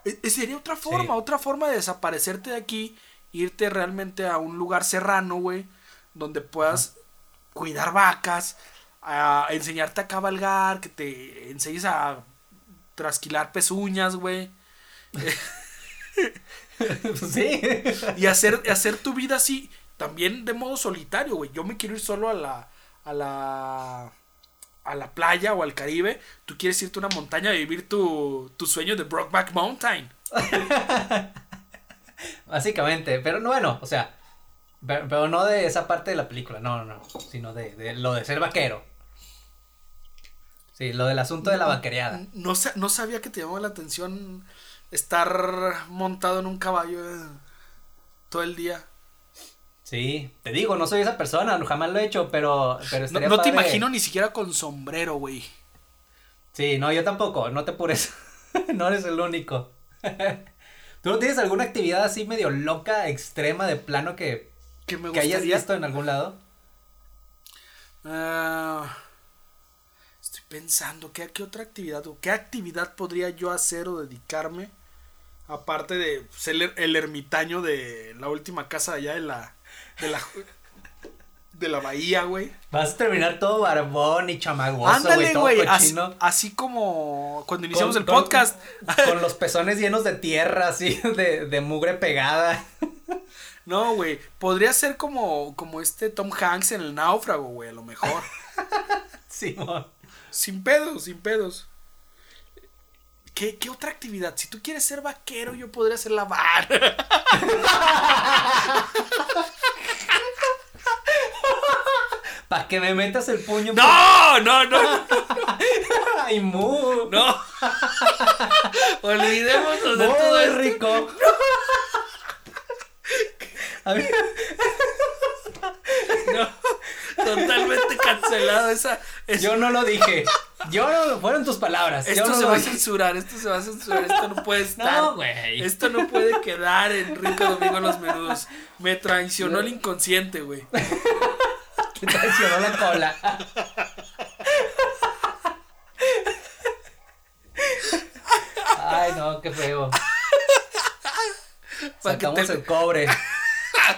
E- e- sería otra forma, Sí. otra forma de desaparecerte de aquí, irte realmente a un lugar serrano, güey, donde puedas cuidar vacas, a enseñarte a cabalgar, que te enseñes a trasquilar pezuñas, güey. sí. Y hacer, hacer tu vida así, también de modo solitario, güey. Yo me quiero ir solo a la, a la, a la playa o al Caribe. Tú quieres irte a una montaña a vivir tu, tu sueño de Brokeback Mountain. Básicamente, pero no, bueno, o sea, pero, pero no de esa parte de la película, no, no, no, sino de, de lo de ser vaquero. Sí, lo del asunto de la vaquereada. No, no sabía que te llamaba la atención estar montado en un caballo eh, todo el día. Sí, te digo, no soy esa persona, jamás lo he hecho, pero, pero No, estaría no te padre. imagino ni siquiera con sombrero, güey. Sí, no, yo tampoco, no te apures. no eres el único. ¿Tú no tienes alguna actividad así medio loca, extrema, de plano que, Que me que hayas visto en algún lado? Ah, pensando, ¿qué, ¿qué otra actividad o qué actividad podría yo hacer o dedicarme? Aparte de ser el, el ermitaño de la última casa allá de la. de la. de la bahía, güey. Vas a terminar todo barbón y chamagoso, Ándale, güey, todo. Así, como cuando iniciamos Con- el con- podcast. Con los pezones llenos de tierra, así, de, de mugre pegada. No, güey. Podría ser como, como este Tom Hanks en el náufrago, güey, a lo mejor. Simón. Sin pedos, sin pedos. ¿Qué, ¿Qué otra actividad? Si tú quieres ser vaquero, yo podría ser lavar. Para que me metas el puño. ¡No! ¡No, no! ¡Ay, mu! ¡No! Olvidémonos de todo esto. rico. A mí- No, totalmente cancelado esa. es- yo no lo dije. Yo no, fueron tus palabras. esto no se va a censurar, esto se va a censurar, esto no puede estar. No, güey. Esto no puede quedar en Rico Domingo en los menudos. Me traicionó el inconsciente, güey. Te traicionó la cola. Ay, no, qué feo. Sacamos te- el cobre.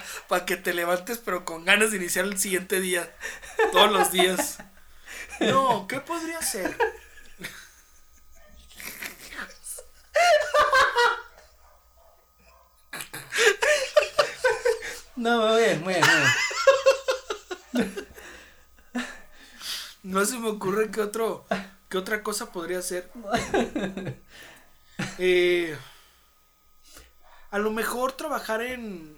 Para que te levantes, pero con ganas de iniciar el siguiente día. Todos los días. No, ¿qué podría ser? No, muy bien, muy bien, muy bien. No se me ocurre qué otro, qué otra cosa podría ser. Eh, a lo mejor trabajar en,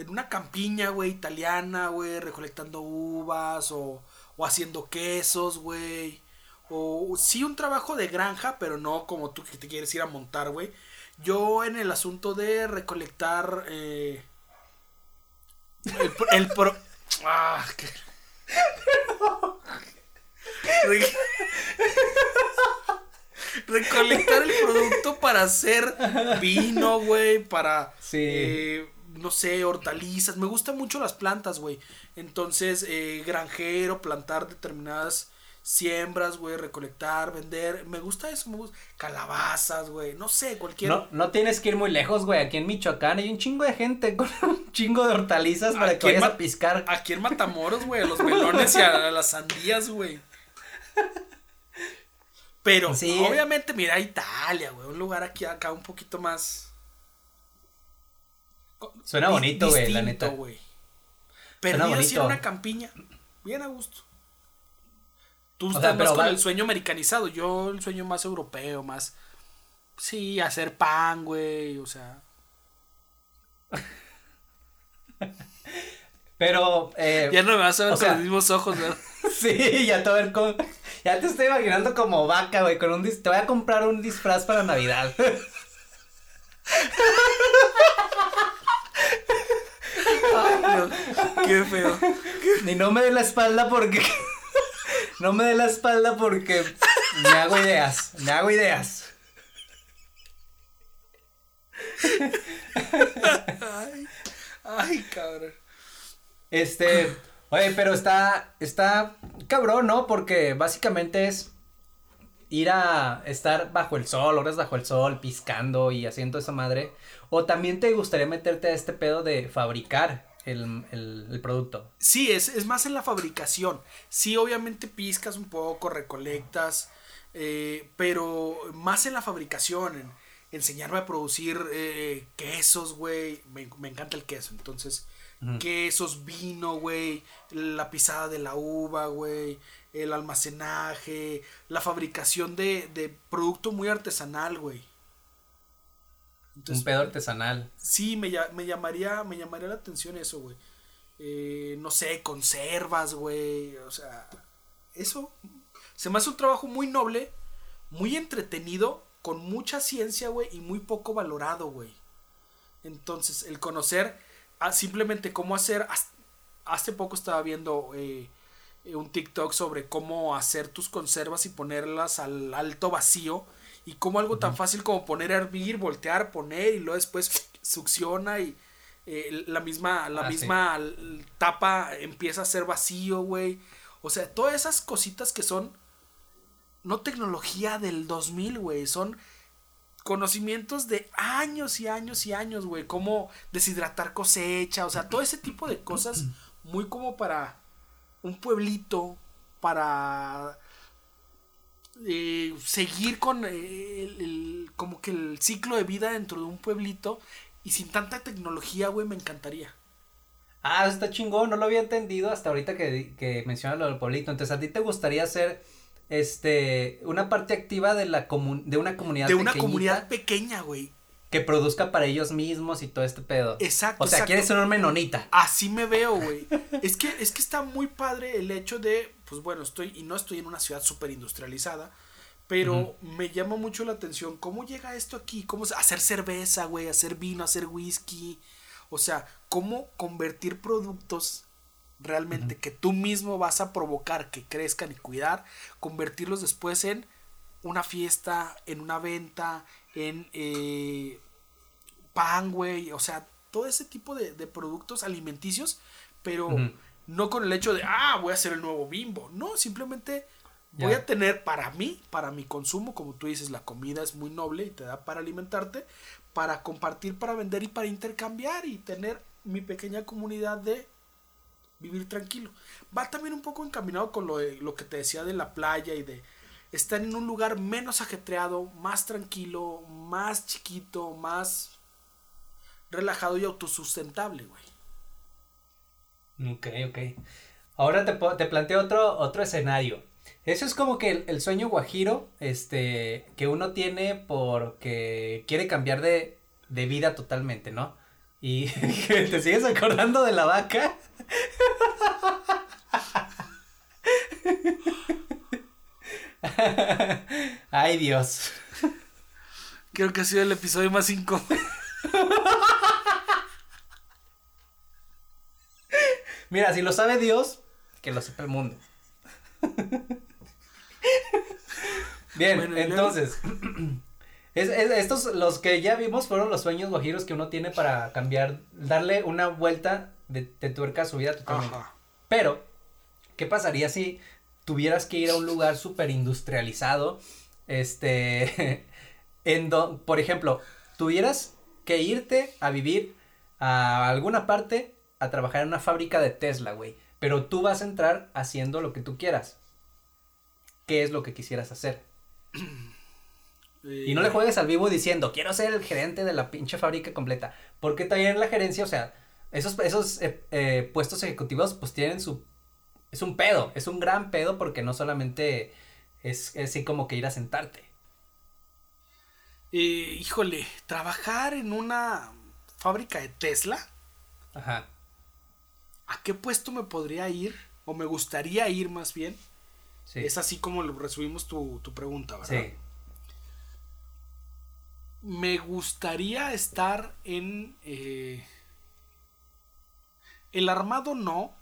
en una campiña, güey, italiana, güey, recolectando uvas o, o haciendo quesos, güey. O sí un trabajo de granja, pero no como tú que te quieres ir a montar, güey. Yo en el asunto de recolectar... eh, el, pro- el pro- Ah, qué- Re- recolectar el producto para hacer vino, güey, para, Sí. eh, no sé, hortalizas. Me gustan mucho las plantas, güey. Entonces, eh, granjero, plantar determinadas siembras, güey, recolectar, vender. Me gusta eso, me gusta. Calabazas, güey, no sé, cualquier... No, no tienes que ir muy lejos, güey. Aquí en Michoacán hay un chingo de gente con un chingo de hortalizas para que vayas a piscar. Aquí en Matamoros, güey, a los melones y a, a las sandías, güey. Pero, Sí. obviamente, mira Italia, güey, un lugar aquí acá un poquito más. Suena bonito, güey, la neta. güey. Suena Perdido así en una campiña, bien a gusto. Tú sea, estás más con va- el sueño americanizado, yo el sueño más europeo, más. Sí, hacer pan, güey, o sea. Pero, eh, Ya no me vas a ver o con sea- los mismos ojos, ¿verdad? sí, ya te, voy a ver con- ya te estoy imaginando como vaca, güey, con un dis- te voy a comprar un disfraz para Navidad. No, qué feo. Ni no me dé la espalda porque no me dé la espalda porque me hago ideas, me hago ideas. Ay, ay, cabrón. Este, oye, pero está, está cabrón, ¿no? Porque básicamente es ir a estar bajo el sol, horas bajo el sol, piscando y haciendo esa madre. O también te gustaría meterte a este pedo de fabricar el, el, el producto. Sí, es, es más en la fabricación. Sí, obviamente piscas un poco, recolectas, eh, pero más en la fabricación, en enseñarme a producir eh, quesos, güey. Me, me encanta el queso, entonces, quesos, vino, güey, la pisada de la uva, güey, el almacenaje, la fabricación de, de producto muy artesanal, güey. Un pedo artesanal. Sí, me, me llamaría, me llamaría la atención eso, güey. Eh, no sé, conservas, güey. O sea, eso se me hace un trabajo muy noble, muy entretenido, con mucha ciencia, güey, y muy poco valorado, güey. Entonces, el conocer ah, simplemente cómo hacer. Hace poco estaba viendo eh, un TikTok sobre cómo hacer tus conservas y ponerlas al alto vacío Y como algo tan fácil como poner a hervir, voltear, poner y luego después succiona y eh, la misma, la Ah, misma tapa empieza a ser vacío, güey. O sea, todas esas cositas que son no tecnología del 2000, güey, son conocimientos de años y años y años, güey, cómo deshidratar cosecha, o sea, todo ese tipo de cosas muy como para un pueblito, para eh, seguir con eh, el, el- como que el ciclo de vida dentro de un pueblito y sin tanta tecnología, güey, me encantaría. Ah, eso está chingón, no lo había entendido hasta ahorita que, que mencionas lo del pueblito. Entonces, ¿a ti te gustaría ser este una parte activa de la comu- de una comunidad De una comunidad pequeña, güey. que produzca para ellos mismos y todo este pedo? Exacto, O sea, exacto. quieres ser un menonita. Así me veo, güey. Es que, es que está muy padre el hecho de, pues bueno, estoy, y no estoy en una ciudad súper industrializada, pero me llama mucho la atención cómo llega esto aquí, cómo hacer cerveza, güey, hacer vino, hacer whisky, o sea, cómo convertir productos realmente que tú mismo vas a provocar que crezcan y cuidar, convertirlos después en una fiesta, en una venta, en eh, pan, güey, o sea, todo ese tipo de, de productos alimenticios, pero. No con el hecho de, ah, voy a hacer el nuevo bimbo, no, simplemente voy a tener para mí, para mi consumo, como tú dices, la comida es muy noble y te da para alimentarte, para compartir, para vender y para intercambiar y tener mi pequeña comunidad de vivir tranquilo. Va también un poco encaminado con lo, de, lo que te decía de la playa y de estar en un lugar menos ajetreado, más tranquilo, más chiquito, más relajado y autosustentable, güey. Ok, ok. Ahora te, planteo otro, otro escenario. Eso es como que el, el sueño guajiro, este, que uno tiene porque quiere cambiar de, de vida totalmente, ¿no? Y te sigues acordando de la vaca. Ay, Dios. Creo que ha sido el episodio más incómodo. Mira, si lo sabe Dios, que lo sepa el mundo. Bien, Bueno, y luego- entonces, es- es- estos, los que ya vimos fueron los sueños guajiros que uno tiene para cambiar, darle una vuelta de, de tuerca a su vida totalmente. Ajá. Pero, ¿qué pasaría si tuvieras que ir a un lugar súper industrializado? Este, en do- por ejemplo, tuvieras que irte a vivir a alguna parte a trabajar en una fábrica de Tesla, güey. Pero tú vas a entrar haciendo lo que tú quieras. ¿Qué es lo que quisieras hacer? Y no le juegues al vivo diciendo, quiero ser el gerente de la pinche fábrica completa. Porque también la gerencia, o sea, esos, esos eh, eh, puestos ejecutivos pues tienen su... Es un pedo, es un gran pedo porque no solamente es, es así como que ir a sentarte. Eh, híjole, trabajar en una fábrica de Tesla, Ajá. ¿A qué puesto me podría ir? O me gustaría ir más bien. Sí. Es así como lo resumimos tu, tu pregunta, ¿verdad? Sí. Me gustaría estar en... eh, el armado no,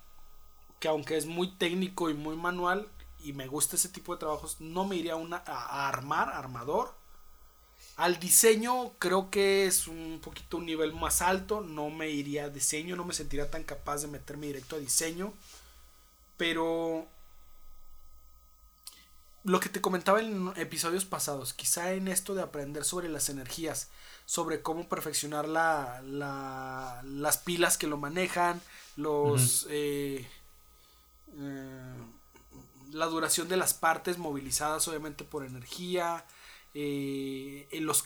que aunque es muy técnico y muy manual y me gusta ese tipo de trabajos, no me iría a, una, a, a armar, armador. Al diseño creo que es un poquito un nivel más alto, no me iría a diseño, no me sentiría tan capaz de meterme directo a diseño, pero lo que te comentaba en episodios pasados, quizá en esto de aprender sobre las energías, sobre cómo perfeccionar la, la- las pilas que lo manejan, los eh, eh, la duración de las partes movilizadas obviamente por energía, eh, en los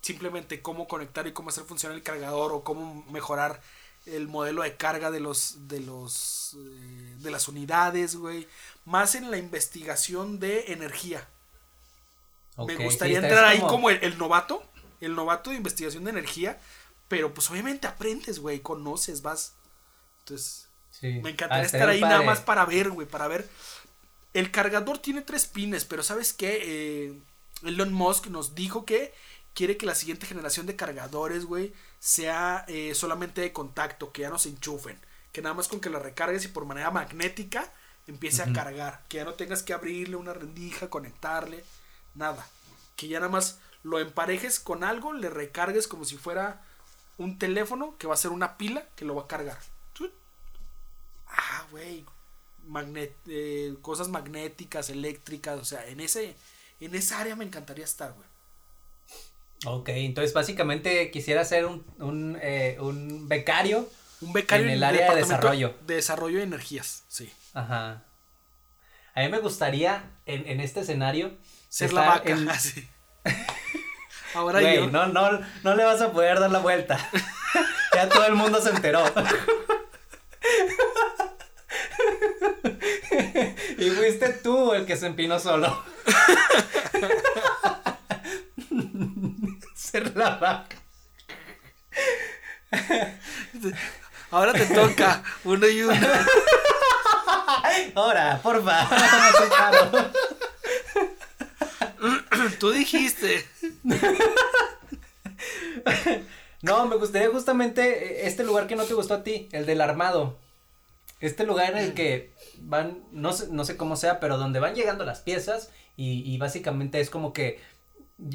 simplemente cómo conectar y cómo hacer funcionar el cargador o cómo mejorar el modelo de carga de los de los eh, de las unidades, güey, más en la investigación de energía. Me sí, gustaría está- entrar ahí como el, el novato, el novato de investigación de energía, pero pues obviamente aprendes, güey, conoces, vas. Entonces, Sí. me Ah, encantaría estaría estar ahí padre. nada más para ver, güey, para ver. El cargador tiene tres pines, pero ¿sabes qué? Eh, Elon Musk nos dijo que quiere que la siguiente generación de cargadores, güey, sea eh, solamente de contacto, que ya no se enchufen. Que nada más con que la recargues y por manera magnética empiece a cargar. Que ya no tengas que abrirle una rendija, conectarle, nada. Que ya nada más lo emparejes con algo, le recargues como si fuera un teléfono que va a ser una pila que lo va a cargar. Ah, güey. eh, cosas magnéticas, eléctricas, o sea, en ese en esa área me encantaría estar, güey. Ok, entonces básicamente quisiera ser un, un, eh, un becario. Un becario en el área de desarrollo. De desarrollo de energías, sí. Ajá. A mí me gustaría en, en este escenario. Ser la vaca, así. Ahora yo. No, no, no le vas a poder dar la vuelta. ya todo el mundo se enteró. y fuiste tú el que se empinó solo. Ser la vaca. Ahora te toca uno y uno. Ahora, porfa. Tú dijiste. No, me gustaría justamente este lugar que no te gustó a ti, el del armado. Este lugar en el que van, no sé, no sé cómo sea, pero donde van llegando las piezas y, básicamente es como que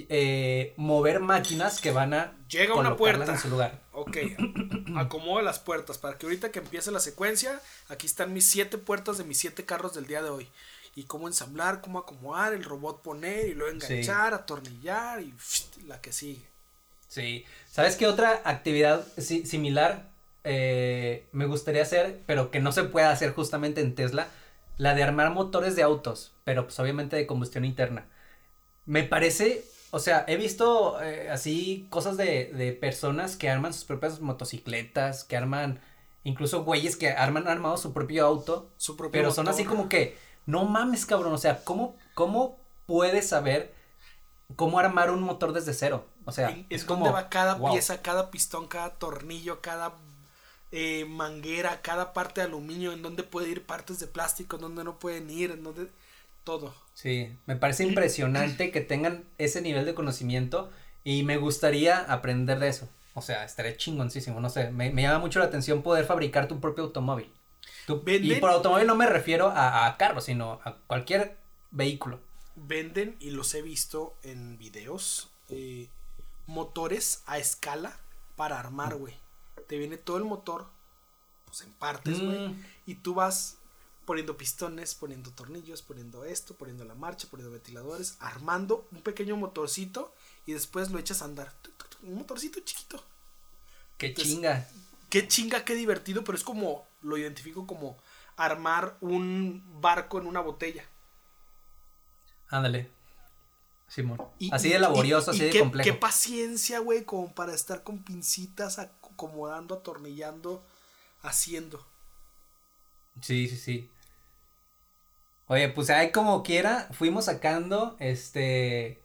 eh, mover máquinas que van a llega una puerta en su lugar. Ok, acomodo las puertas para que ahorita que empiece la secuencia, aquí están mis siete puertas de mis siete carros del día de hoy. Y cómo ensamblar, cómo acomodar, el robot poner y luego enganchar, atornillar y la que sigue. Sí, ¿sabes qué otra actividad similar eh, me gustaría hacer, pero que no se puede hacer justamente en Tesla? La de armar motores de autos, pero pues obviamente de combustión interna. Me parece, o sea, he visto eh, así cosas de, de personas que arman sus propias motocicletas, que arman, incluso güeyes que arman armado su propio auto, su propio pero son así como que, no mames cabrón, o sea, ¿cómo, cómo puedes saber cómo armar un motor desde cero? O sea, es como... va cada pieza, cada pistón, cada tornillo, cada eh, manguera, cada parte de aluminio, en dónde puede ir partes de plástico, en dónde no pueden ir, en dónde todo. Sí, me parece impresionante que tengan ese nivel de conocimiento y me gustaría aprender de eso. O sea, estaría chingoncísimo, no sé, me, llama mucho la atención poder fabricar tu propio automóvil. y por automóvil no me refiero a, a carros, sino a cualquier vehículo. Venden, y los he visto en videos, eh, motores a escala para armar, güey te viene todo el motor, pues en partes, güey. Mm. Y tú vas poniendo pistones, poniendo tornillos, poniendo esto, poniendo la marcha, poniendo ventiladores, armando un pequeño motorcito y después lo echas a andar. Un motorcito chiquito. Qué chinga. Qué chinga, qué divertido, pero es como, lo identifico como armar un barco en una botella. Ándale. Simón. así de laborioso, así de qué, complejo. Qué paciencia, güey, como para estar con pincitas acomodando, atornillando, haciendo. Sí, sí, sí. Oye, pues ahí como quiera, fuimos sacando, este,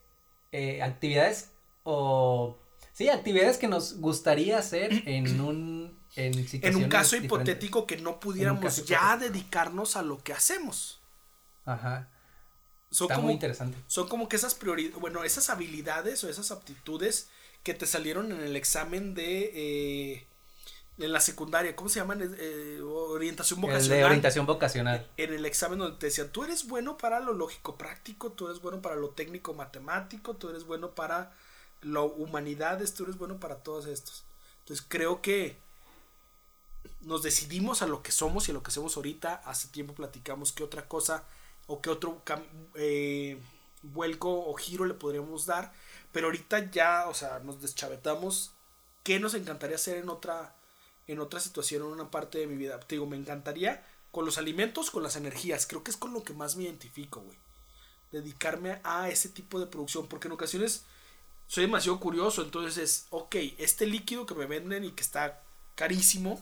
eh, actividades o, sí, actividades que nos gustaría hacer en un, en, en un caso hipotético que no pudiéramos ya dedicarnos a lo que hacemos. Ajá. Son Está muy interesante. Son como que esas prioridades, bueno, esas habilidades o esas aptitudes que te salieron en el examen de eh, en la secundaria, ¿cómo se llaman? Eh, orientación vocacional. de orientación vocacional. En el examen donde te decían, tú eres bueno para lo lógico práctico, tú eres bueno para lo técnico matemático, tú eres bueno para lo humanidades, tú eres bueno para todos estos. Entonces creo que nos decidimos a lo que somos y a lo que hacemos ahorita. Hace tiempo platicamos qué otra cosa o qué otro eh, vuelco o giro le podríamos dar. Pero ahorita ya, o sea, nos deschavetamos. ¿Qué nos encantaría hacer en otra, en otra situación, en una parte de mi vida? Te digo, me encantaría con los alimentos, con las energías. Creo que es con lo que más me identifico, güey. Dedicarme a ese tipo de producción. Porque en ocasiones soy demasiado curioso. Entonces es, ok, este líquido que me venden y que está carísimo.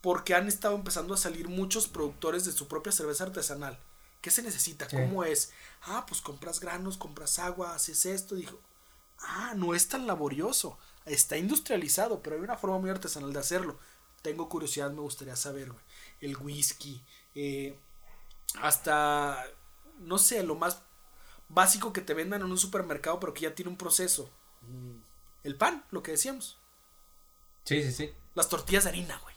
Porque han estado empezando a salir muchos productores de su propia cerveza artesanal. ¿Qué se necesita? ¿Cómo es? Ah, pues compras granos, compras agua, haces esto. Dijo, ah, no es tan laborioso. Está industrializado, pero hay una forma muy artesanal de hacerlo. Tengo curiosidad, me gustaría saber, güey. El whisky, eh, hasta, no sé, lo más básico que te vendan en un supermercado, pero que ya tiene un proceso. El pan, lo que decíamos. Sí, sí, sí. Las tortillas de harina, güey.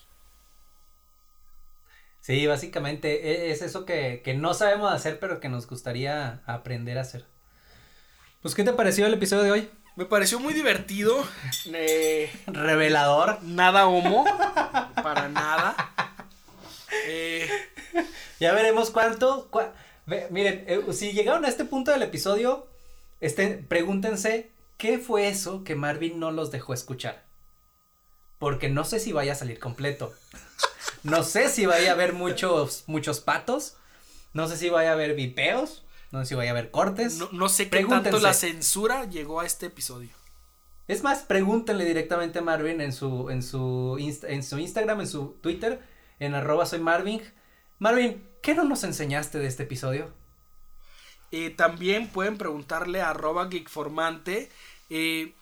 Sí, básicamente e, es eso que, no sabemos hacer, pero que nos gustaría aprender a hacer. Pues, ¿qué te pareció el episodio de hoy? Me pareció muy divertido. Eh, Revelador. nada homo. para nada. Eh, Ya veremos cuánto. cua- ve- miren, eh, si llegaron a este punto del episodio, estén, pregúntense qué fue eso que Marvin no los dejó escuchar. Porque no sé si vaya a salir completo. No sé si vaya a haber muchos, muchos patos. No sé si vaya a haber vipeos. No sé si vaya a haber cortes. no, no sé qué tanto la censura llegó a este episodio. Es más, pregúntenle directamente a Marvin en su, en su, insta- en su Instagram, en su Twitter, en arroba soy Marvin. Marvin, ¿qué no nos enseñaste de este episodio? Eh, también pueden preguntarle a arroba geekformante eh,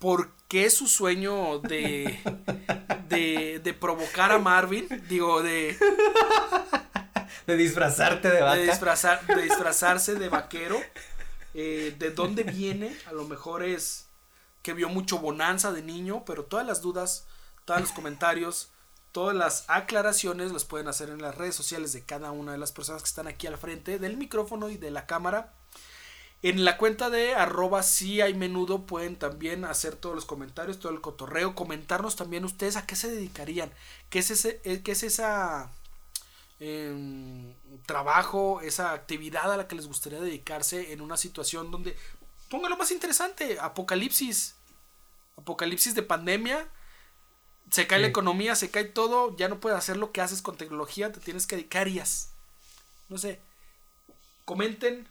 por qué su sueño de, de, de provocar a Marvin, digo, de, De disfrazarte de vaca. de, disfrazar, de disfrazarse de vaquero, eh, de dónde viene, a lo mejor es que vio mucho bonanza de niño, pero todas las dudas, todos los comentarios, todas las aclaraciones las pueden hacer en las redes sociales de cada una de las personas que están aquí al frente del micrófono y de la cámara. En la cuenta de arroba si hay menudo pueden también hacer todos los comentarios, todo el cotorreo, comentarnos también ustedes a qué se dedicarían, qué es ese, eh, qué es esa em, trabajo, esa actividad a la que les gustaría dedicarse en una situación donde, póngalo más interesante, apocalipsis, apocalipsis de pandemia, se cae la Sí. economía, se cae todo, ya no puedes hacer lo que haces con tecnología, te tienes que dedicar. No sé, comenten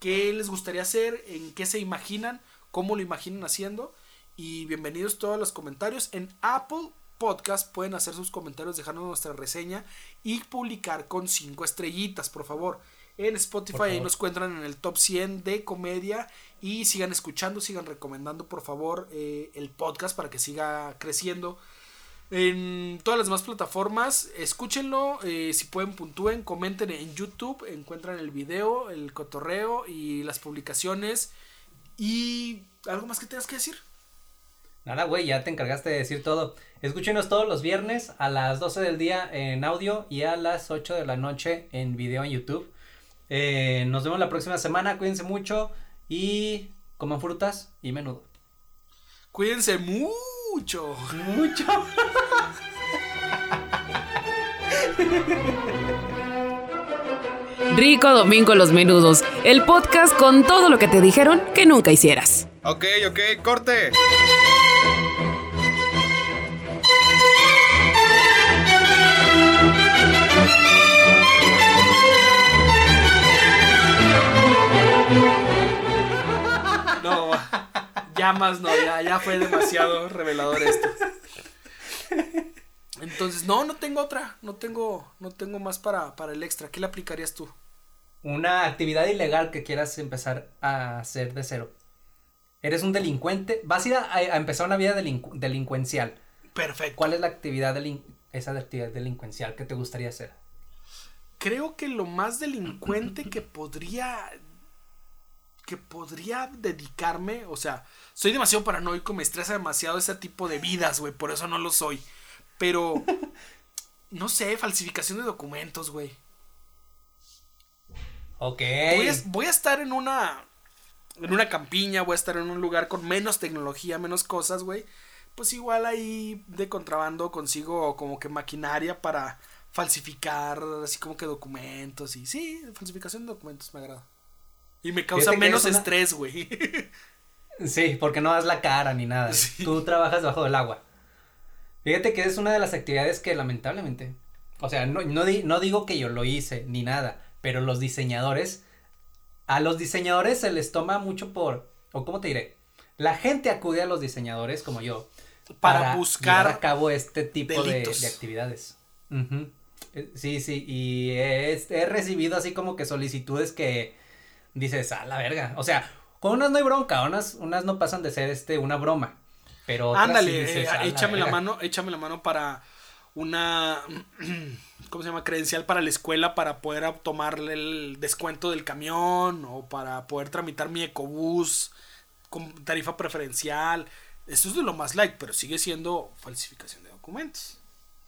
qué les gustaría hacer, en qué se imaginan, cómo lo imaginan haciendo. Y bienvenidos todos los comentarios. En Apple Podcast pueden hacer sus comentarios, dejarnos nuestra reseña y publicar con cinco estrellitas, por favor. En Spotify ahí nos encuentran en el top 100 de comedia. Y sigan escuchando, sigan recomendando, por favor, eh, el podcast para que siga creciendo en todas las demás plataformas. Escúchenlo, eh, si pueden puntúen, comenten en YouTube, encuentran el video, el cotorreo y las publicaciones. Y algo más que tengas que decir. Nada, güey, ya te encargaste de decir todo. Escúchenos todos los viernes a las 12 del día en audio y a las 8 de la noche en video en YouTube. Eh, nos vemos la próxima semana, cuídense mucho y coman frutas y menudo. Cuídense mucho. Mucho. Rico Domingo Los Menudos, el podcast con todo lo que te dijeron que nunca hicieras. Ok, ok, corte. Ya más no, ya, ya fue demasiado revelador esto. Entonces, no, no tengo otra, no tengo, no tengo más para, para el extra. ¿Qué le aplicarías tú? Una actividad ilegal que quieras empezar a hacer de cero. Eres un delincuente, vas a ir a, a empezar una vida delincu- delincuencial. Perfecto. ¿Cuál es la actividad esa actividad delincuencial que te gustaría hacer? creo que lo más delincuente que podría que podría dedicarme, o sea, soy demasiado paranoico, me estresa demasiado ese tipo de vidas, güey, por eso no lo soy. Pero no sé, falsificación de documentos, güey. Ok. Voy a, voy a estar en una en una campiña, voy a estar en un lugar con menos tecnología, menos cosas, güey. Pues igual ahí de contrabando consigo como que maquinaria para falsificar así como que documentos y sí, falsificación de documentos me agrada. Y me causa menos una- estrés, güey. Sí, porque no das la cara ni nada. Sí. Tú trabajas bajo el agua. Fíjate que es una de las actividades que lamentablemente, o sea, no, no, di- no digo que yo lo hice ni nada, pero los diseñadores, a los diseñadores se les toma mucho por, o cómo te diré, la gente acude a los diseñadores como yo Para buscar llevar a cabo este tipo de, actividades. Eh, Sí, sí, y he, he recibido así como que solicitudes que dices, a la verga. O sea, con unas no hay bronca, unas, unas no pasan de ser este una broma. Pero otras sí Ándale, dices, eh, "A la échame la verga". mano, échame la mano para una ¿cómo se llama? credencial para la escuela para poder tomarle el descuento del camión o para poder tramitar mi ecobús con tarifa preferencial. Esto es de lo más light, pero sigue siendo falsificación de documentos.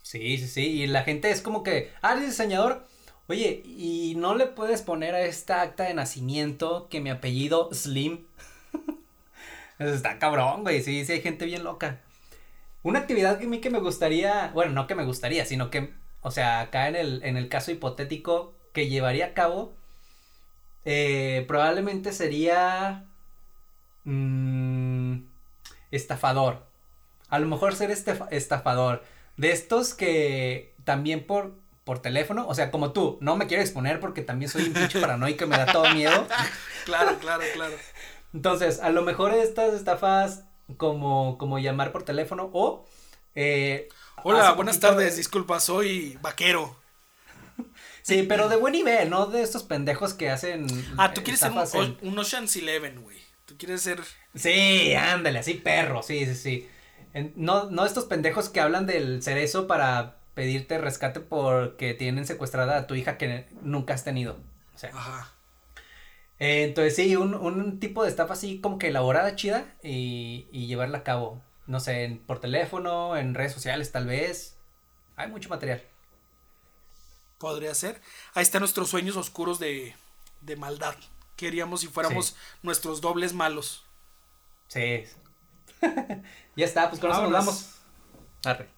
Sí, sí, sí. Y la gente es como que, ah, eres diseñador. Oye, ¿y no le puedes poner a esta acta de nacimiento que mi apellido Slim? Eso está cabrón, güey. Sí, sí, hay gente bien loca. Una actividad que a mí que me gustaría, bueno, no que me gustaría, sino que, o sea, acá en el, en el caso hipotético que llevaría a cabo, eh, probablemente sería mm, estafador. A lo mejor ser estafador. De estos que también por, por teléfono, o sea, como tú, no me quiero exponer porque también soy un pinche paranoico y me da todo miedo. claro, claro, claro. Entonces, a lo mejor estas estafas como, como llamar por teléfono o... Eh, Hola, buenas tardes, disculpa, soy vaquero. Sí, pero de buen nivel, no de estos pendejos que hacen. Ah, tú quieres ser un, Ocean's Eleven, güey. Tú quieres ser. Sí, ándale, así perro, sí, sí, sí. no, no estos pendejos que hablan del cerezo para pedirte rescate porque tienen secuestrada a tu hija que nunca has tenido. O sea. Ajá. Eh, entonces sí, un, un, tipo de estafa así como que elaborada, chida y, y llevarla a cabo. No sé, por teléfono, en redes sociales tal vez. Hay mucho material. Podría ser. Ahí están nuestros sueños oscuros de, de maldad. Queríamos si fuéramos nuestros dobles malos. Sí. ya está, pues con eso nos vamos. Arre.